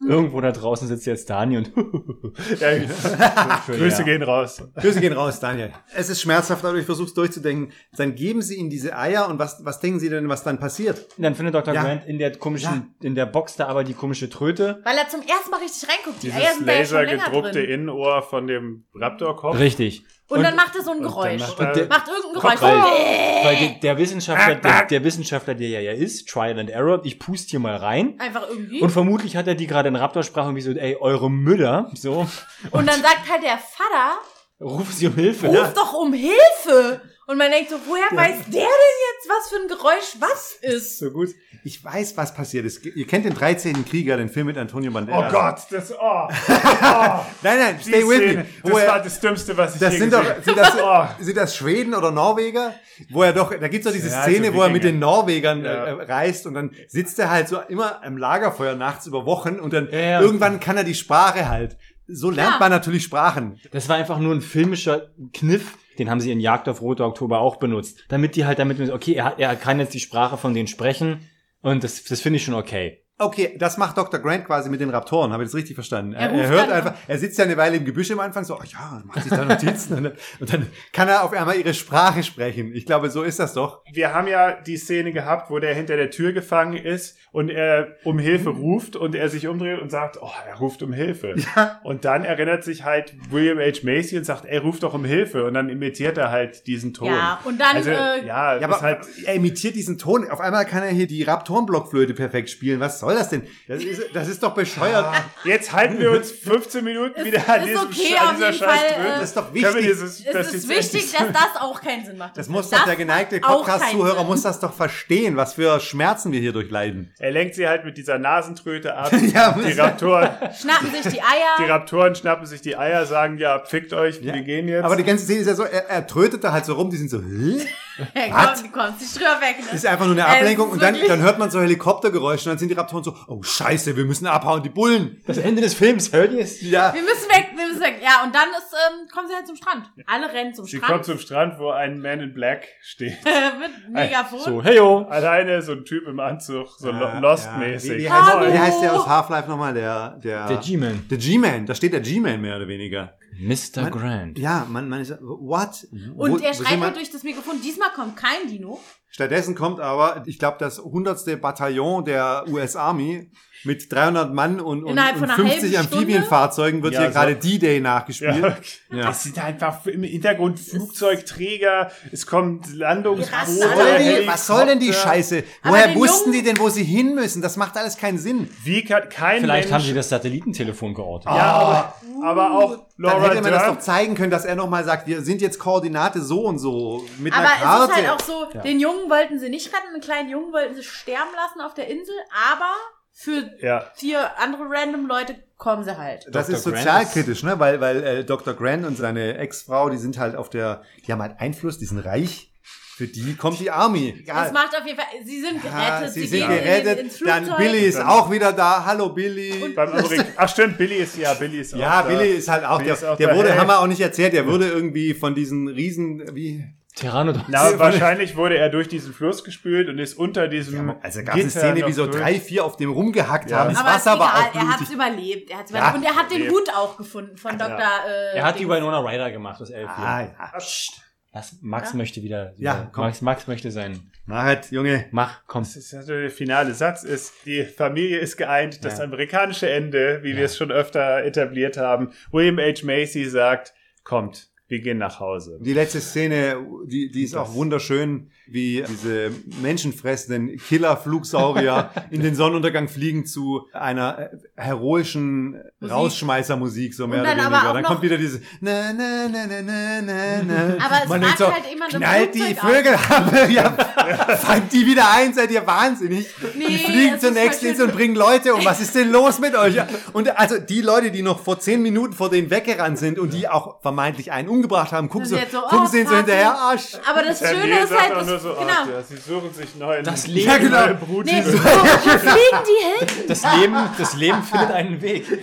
Irgendwo da draußen sitzt jetzt Dani und [LAUGHS] Ja, Für- Grüße ja. gehen raus. Grüße gehen raus, Daniel. Es ist schmerzhaft, aber ich versuche es durchzudenken. Dann geben sie ihnen diese Eier und was, was denken sie denn, was dann passiert? Dann findet Dr. Ja. Grant in der komischen, in der Box da aber die komische Tröte. Weil er zum ersten Mal richtig reinguckt. Die Eier Dieses sind da ja schon lasergedruckte drin. Innenohr von dem Raptorkopf. Richtig. Und, dann macht er so ein und Geräusch. macht Macht, er- irgendein Geräusch. Weil, Oh! weil der, der Wissenschaftler, der, der Wissenschaftler, der ja, ja ist, Trial and Error, ich pust hier mal rein. Einfach irgendwie. Und Und, vermutlich hat er die gerade in Raptorsprache irgendwie so, ey, eure Müller, so, dann sagt halt der Vater, rufen sie um Hilfe. ruf ne? doch um Hilfe. Und man denkt so, woher weiß der denn jetzt, was für ein Geräusch was ist? So gut. Ich weiß, was passiert ist. Ihr kennt den 13. Krieger, den Film mit Antonio Oh Banderas. Gott, das, oh, [LAUGHS] Nein, nein, die stay with Szene, me. das er- war das Dümmste, was ich Das je sind gesehen doch, sind das, Oh. sind das Schweden oder Norweger? Wo er doch, da gibt's doch diese Ja, Szene, also wo er mit den Norwegern Ja. äh, reist und dann sitzt er halt so immer am Lagerfeuer nachts über Wochen und dann Ja, ja. irgendwann kann er die Sprache halt. So lernt Ja. man natürlich Sprachen. Das war einfach nur ein filmischer Kniff, den haben sie in Jagd auf Rote Oktober auch benutzt. Damit die halt damit, okay, er, er kann jetzt die Sprache von denen sprechen und das, das finde ich schon okay. Okay, das macht Dr. Grant quasi mit den Raptoren. Habe ich das richtig verstanden? Er Er, hört einfach, er sitzt ja eine Weile im Gebüsch am Anfang so, oh ja, macht sich da Notizen. und, dann, und dann kann er auf einmal ihre Sprache sprechen. Ich glaube, so ist das doch. Wir haben ja die Szene gehabt, wo der hinter der Tür gefangen ist und er um Hilfe ruft und er sich umdreht und sagt, oh, er ruft um Hilfe. Und dann erinnert sich halt William H. Macy und sagt, er ruft doch um Hilfe und dann imitiert er halt diesen Ton. Ja, und dann, also, äh, ja, Ja, aber halt, er imitiert diesen Ton. Auf einmal kann er hier die Raptorenblockflöte perfekt spielen. Was soll das denn? Das ist, das ist doch bescheuert. jetzt halten wir uns 15 Minuten Ist- wieder an ist diesem okay, an auf dieser jeden Scheiß Fall, äh, Das ist doch wichtig. dieses, Es das ist wichtig, dass das auch keinen Sinn macht. Das muss doch der geneigte Podcast-Zuhörer muss das doch verstehen, was für Schmerzen wir hier durchleiden. Er lenkt sie halt mit dieser Nasentröte ab. [LAUGHS] Ja, die Raptoren, Schnappen sich die die Eier. Raptoren schnappen sich die Eier, sagen, ja, fickt euch, wir gehen jetzt. Aber die ganze Szene ist ja so, er, er trötet da halt so rum, die sind so? Hey, komm, du kommst nicht drüber weg. Ne? ist einfach nur eine Ablenkung und dann, dann hört man so Helikoptergeräusche und dann sind die Raptoren so, oh scheiße, wir müssen abhauen, die Bullen. Das Ende des Films, hört ihr es? Ja, Wir müssen weg, wir müssen weg. Ja, und dann ist, ähm, kommen sie halt zum Strand. Alle rennen zum sie Strand. kommt zum Strand, wo ein Man in Black steht. [LAUGHS] mit Megafon. So, heyo. Alleine so ein Typ im Anzug, so Ja, lo- Lost-mäßig. Wie, wie, heißt, wie heißt der aus Half-Life nochmal? Der, der, Der G-Man. Der G-Man, da steht der G-Man mehr oder weniger. Mr. Grant. Ja, man, man ist, what? Und Wo- er schreit halt durch das Mikrofon. Diesmal kommt kein Dino. Stattdessen kommt aber, ich glaube, das 100. Bataillon der US Army mit 300 Mann und, und, und von einer 50 halben Amphibienfahrzeugen wird Ja, hier so. gerade D-Day nachgespielt. Ja, Ja. Das sind einfach im Hintergrund Flugzeugträger, es kommt Landungsboote, Was soll, die, was soll denn die. Scheiße? Aber Woher wussten die denn, wo sie hin müssen? Das macht alles keinen Sinn. Wie kann kein Vielleicht haben Mensch, sie das Satellitentelefon geortet. ja, aber, aber auch Dann Laura hätte man das doch zeigen können, dass er nochmal sagt, wir sind jetzt Koordinate so und so mit Aber einer es Karte. ist halt auch so, den Jungen wollten sie nicht retten, den kleinen Jungen wollten sie sterben lassen auf der Insel, aber für ja, vier andere random Leute kommen sie halt. das Dr. ist sozialkritisch, ne? Weil, weil äh, Dr. Grant und seine Ex-Frau, die sind halt auf der, die haben halt Einfluss, die sind reich. Für die kommt die Army. Das Egal. macht auf jeden Fall, sie sind gerettet, Ah, sie sind gehen in- gerettet. ins Dann. Billy ist Dann- auch wieder da. Hallo Billy. beim Amerik Ach stimmt, Billy ist, ja, Billy ist ja, auch da. Billy ist halt auch, Billy der, ist auch der da. wurde, Hey. haben wir auch nicht erzählt, der wurde irgendwie von diesen riesen, wie, Pteranodon. Na, [LAUGHS] wahrscheinlich wurde er durch diesen Fluss gespült und ist unter diesem also gab es eine Szene, wie so durch. drei, vier auf dem rumgehackt Ja. haben. Das aber Wasser ist war auch er hat's blutig. überlebt. Er hat's Ja, überlebt. Und er hat den. Hut auch gefunden von Dr. Äh, Er hat die. Winona Ryder gemacht, das Elf. Ah, ja. Was? Max möchte wieder. Ja, komm. Max, Max möchte sein. Mach halt, Junge. Mach, komm. Das ist ja so der finale Satz ist, die Familie ist geeint, das Ja. amerikanische Ende, wie wir es schon öfter etabliert haben. William H. Macy sagt, kommt, wir gehen nach Hause. Die letzte Szene, die, die ist auch wunderschön, wie diese menschenfressenden Killer-Flugsaurier [LAUGHS] in den Sonnenuntergang fliegen zu einer äh, heroischen Rausschmeißermusik, so mehr oder weniger. auch Dann kommt wieder diese na, na, na, na, na, na, na. Aber es Man denkt so, halt immer knallt die Vögel ab. [LAUGHS] ja, fangt die wieder ein, seid ihr wahnsinnig. die Nee, fliegen es zur Insel und bringen Leute um. Was ist denn los mit euch? Und also die Leute, die noch vor zehn Minuten vor denen weggerannt sind und die auch vermeintlich einen umgebracht haben, gucken, so, so, gucken oh, sie so hinterher, Arsch. Aber das Schöne ist halt, nur so, genau. ach, ja, sie suchen sich neuen, Das Leben- Ja, genau. neue Brut. Nee, [LAUGHS] wo, wo fliegen die hin? Das Leben, das Leben findet einen Weg. [LAUGHS]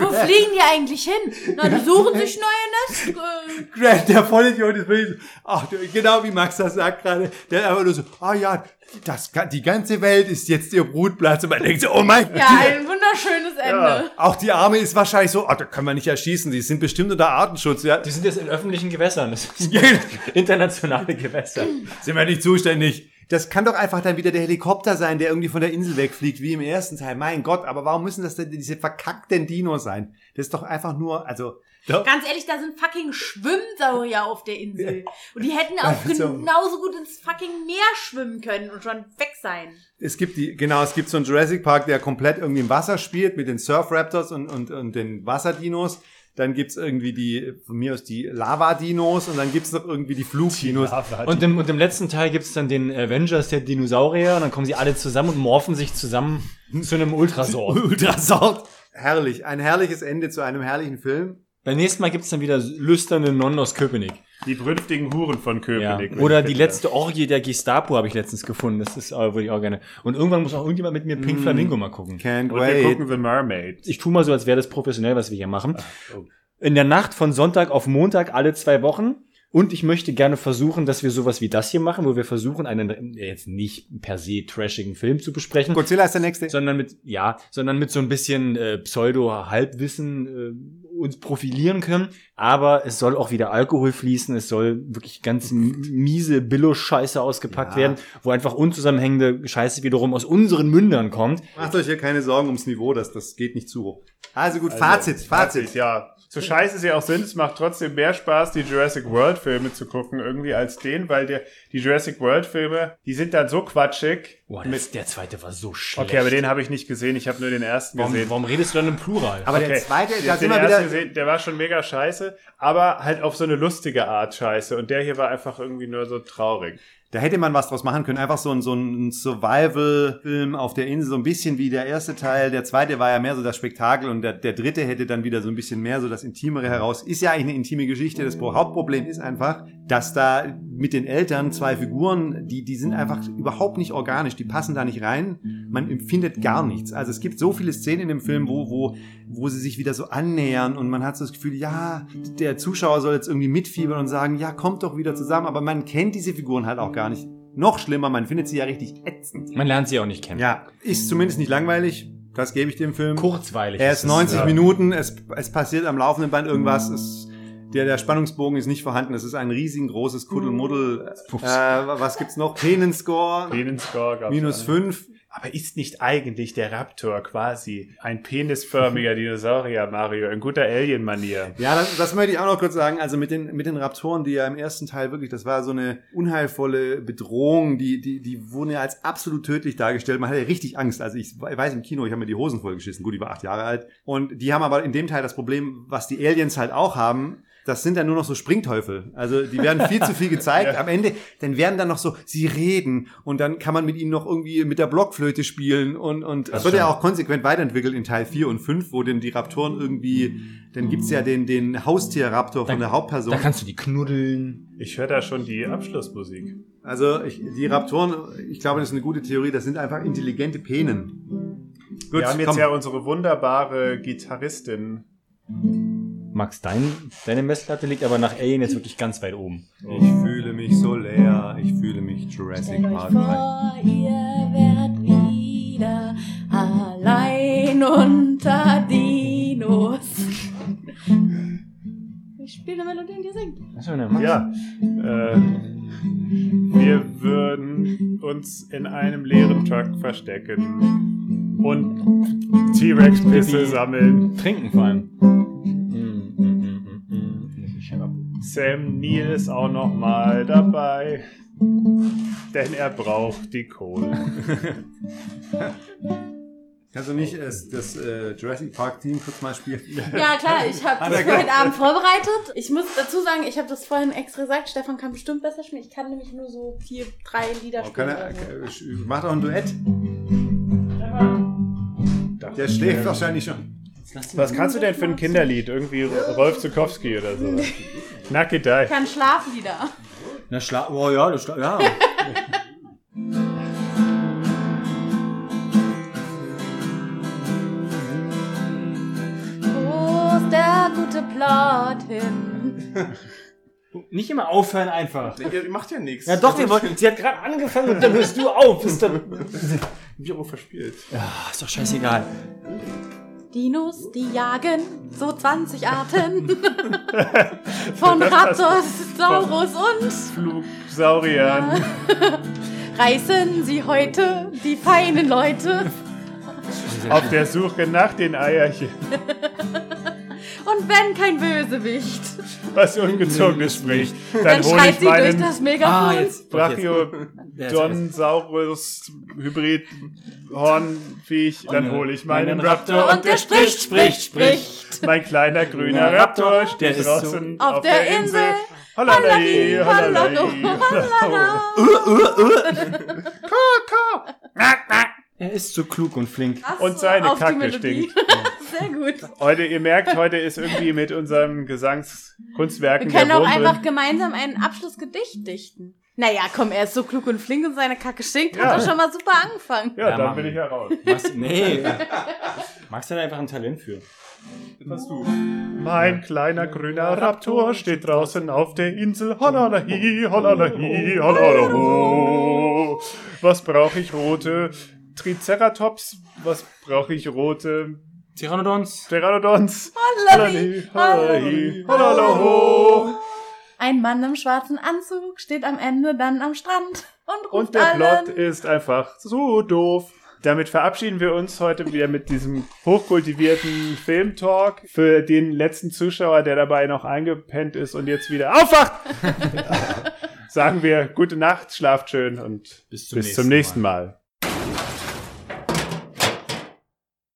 Wo fliegen die eigentlich hin? Na, die suchen sich neue Nest. Äh, Grant, der Vollidiot ist wirklich so, ach, genau wie Max das sagt gerade, der einfach nur so, ah ja, das, die ganze Welt ist jetzt ihr Brutplatz und man denkt so, oh mein Gott. ja, ein wunderschönes Ende. Auch die Arme ist wahrscheinlich so, ah, da kann man nicht erschießen, die sind bestimmt unter Artenschutz, ja. Die sind jetzt in öffentlichen Gewässern. Das ist [LAUGHS] internationale Gewässer. sind wir nicht zuständig. Das kann doch einfach dann wieder der Helikopter sein, der irgendwie von der Insel wegfliegt, wie im ersten Teil. Mein Gott, aber warum müssen das denn diese verkackten Dinos sein? Das ist doch einfach nur, also, doch. Ganz ehrlich, da sind fucking Schwimmsaurier [LAUGHS] auf der Insel. Und die hätten auch Also- genauso gut ins fucking Meer schwimmen können und schon weg sein. Es gibt die, genau, es gibt so einen Jurassic Park, der komplett irgendwie im Wasser spielt mit den Surf Raptors und, und, und den Wasserdinos. Dann gibt's irgendwie die, von mir aus die Lava-Dinos und dann gibt's noch irgendwie die Flugdinos. Und im, und im letzten Teil gibt's dann den Avengers der Dinosaurier und dann kommen sie alle zusammen und morphen sich zusammen zu einem Ultrasort. [LAUGHS] Ultrasort. Herrlich. Ein herrliches Ende zu einem herrlichen Film. Beim nächsten Mal gibt's dann wieder lüsterne Nonnen aus Köpenick. Die brünftigen Huren von Ja. Köpenick. Oder die letzte Orgie der Gestapo habe ich letztens gefunden. Das ist äh, würde ich auch gerne. Und irgendwann muss auch irgendjemand mit mir Pink Flamingo mal gucken. Can't Und wir wait. gucken The Mermaid. Ich tu mal so, als wäre das professionell, was wir hier machen. oh. In der Nacht von Sonntag auf Montag alle zwei Wochen Und ich möchte gerne versuchen, dass wir sowas wie das hier machen, wo wir versuchen, einen äh, jetzt nicht per se trashigen Film zu besprechen, Godzilla ist der nächste. sondern mit, ja, sondern mit so ein bisschen äh, Pseudo-Halbwissen äh, uns profilieren können. Aber es soll auch wieder Alkohol fließen, es soll wirklich ganz miese Billo-Scheiße ausgepackt Ja. werden, wo einfach unzusammenhängende Scheiße wiederum aus unseren Mündern kommt. Macht euch hier keine Sorgen ums Niveau, das, das geht nicht zu hoch. Also gut, Fazit, Fazit. ja. So scheiße sie auch sind, es macht trotzdem mehr Spaß, die Jurassic World Filme zu gucken, irgendwie als den, weil der, die Jurassic World Filme, die sind dann so quatschig. Boah, das, der zweite war so schlecht. Okay, aber den habe ich nicht gesehen, ich habe nur den ersten warum, gesehen. warum redest du dann im Plural? Aber der Okay. zweite, Den- da sind den wir ersten wieder. gesehen, der war schon mega scheiße, aber halt auf so eine lustige Art scheiße. Und der hier war einfach irgendwie nur so traurig. Da hätte man was draus machen können. Einfach so ein, so ein Survival-Film auf der Insel, so ein bisschen wie der erste Teil. Der zweite war ja mehr so das Spektakel und der, der dritte hätte dann wieder so ein bisschen mehr so das Intimere heraus. Ist ja eigentlich eine intime Geschichte. Das Hauptproblem ist einfach, dass da mit den Eltern zwei Figuren, die, die sind einfach überhaupt nicht organisch. Die passen da nicht rein. Man empfindet gar nichts. Also es gibt so viele Szenen in dem Film, wo, wo, wo sie sich wieder so annähern und man hat so das Gefühl, ja, der Zuschauer soll jetzt irgendwie mitfiebern und sagen, ja, kommt doch wieder zusammen. Aber man kennt diese Figuren halt auch gar nicht. Noch schlimmer, man findet sie ja richtig ätzend. Man lernt sie auch nicht kennen. Ja, ist zumindest nicht langweilig. Das gebe ich dem Film. Kurzweilig. Er ist es, 90 ja. Minuten, es, es passiert am laufenden Band irgendwas. Es, der, der Spannungsbogen ist nicht vorhanden. Es ist ein riesengroßes Kuddelmuddel. Äh, was gibt's noch? Penenscore. Penenscore gab's Minus auch. 5. Aber ist nicht eigentlich der Raptor quasi ein penisförmiger [LAUGHS] Dinosaurier, Mario, in guter Alien-Manier? Ja, das, das möchte ich auch noch kurz sagen. Also mit den, mit den Raptoren, die ja im ersten Teil wirklich, das war so eine unheilvolle Bedrohung, die, die, die wurden ja als absolut tödlich dargestellt. Man hatte ja richtig Angst. Also ich weiß im Kino, ich habe mir die Hosen vollgeschissen. Gut, ich war acht Jahre alt. Und die haben aber in dem Teil das Problem, was die Aliens halt auch haben. Das sind dann nur noch so Springteufel. Also die werden viel zu viel [LAUGHS] gezeigt. Am Ende, dann werden dann noch so, sie reden und dann kann man mit ihnen noch irgendwie mit der Blockflöte spielen und, und das wird ja auch konsequent weiterentwickelt in Teil 4 und 5, wo denn die Raptoren irgendwie, dann gibt's ja den, den Haustierraptor von der Hauptperson. Da kannst du die knuddeln. Ich höre da schon die Abschlussmusik. Also ich, die Raptoren, ich glaube, das ist eine gute Theorie, das sind einfach intelligente Penen. Gut, Wir haben jetzt komm. ja unsere wunderbare Gitarristin. Max, dein, deine Messlatte liegt aber nach Alien jetzt wirklich ganz weit oben. Ich fühle mich so leer, ich fühle mich Jurassic Park. vor, unter Dinos. Ich spiele eine Melodie und ihr singt. Max? Ja, äh, wir würden uns in einem leeren Truck verstecken und T-Rex-Pisse sammeln. Trinken vor allem. Sam Neill ist auch noch mal dabei, denn er braucht die Kohle. [LAUGHS] Kannst du nicht das, das äh, Jurassic Park Team kurz mal spielen? [LAUGHS] Ja, klar, ich habe das heute Abend vorbereitet. Ich muss dazu sagen, ich habe das vorhin extra gesagt. Stefan kann bestimmt besser spielen. Ich kann nämlich nur so vier, drei Lieder Oh, spielen. er, so. äh, mach doch ein Duett. Der schläft wahrscheinlich schon. Was kannst du denn für ein Kinderlied? Irgendwie Rolf Zukowski oder so. [LAUGHS] Dei. kann Schlaflieder. Na, Schla oh ja, das Schla ja. Hin? [LAUGHS] Nicht immer aufhören einfach. Ihr macht ja nichts. Ja doch, wir wollten, sie hat gerade angefangen und dann hörst du auf. Ist, dann, Ich aber verspielt. ja, ist doch scheißegal. Dinos, die jagen so 20 Arten. [LAUGHS] Von Raptors, Saurus und Flugsauriern. [LAUGHS] reißen sie heute die feinen Leute. Auf der Suche nach den Eierchen. Und wenn kein Bösewicht, Was ungezogenes spricht, dann, dann hole schreit ich sie durch meinen das Megafon. Ah, jetzt. Brachiodonsaurus Hybrid Hornviech, dann hole ich meinen Raptor und der spricht, spricht, spricht. Mein kleiner grüner Raptor Der steht ist draußen Auf der Insel. Hollalali, Hollali, hollalali, hollala. Er ist so klug und flink. Ach so, Und seine auf die Kacke Melodie. [LAUGHS] Sehr gut. Heute, ihr merkt, heute ist irgendwie mit unseren Wir Gesangskunstwerken können der auch einfach drin. gemeinsam ein Abschlussgedicht dichten. Naja, komm, er ist so klug und flink und seine Kacke stinkt. Ja. Hat doch schon mal super angefangen. Ja, Ja, dann bin ich ja raus. Max, nee. [LAUGHS] Max hat einfach ein Talent für. Was du? Mein kleiner grüner Raptor steht draußen auf der Insel. Hollalahi, hollalahi, hollalaho. Was brauche ich rote? Triceratops? Was brauche ich rote? Pteranodons. Pteranodons? Hollali, hollalahi, hollalaho. Ein Mann im schwarzen Anzug steht am Ende dann am Strand und ruft Und der allen. Plot ist einfach so doof. Damit verabschieden wir uns heute wieder mit diesem hochkultivierten Filmtalk. Für den letzten Zuschauer, der dabei noch eingepennt ist und jetzt wieder aufwacht, [LAUGHS] sagen wir gute Nacht, schlaft schön und Bis zum bis nächsten zum nächsten Mal.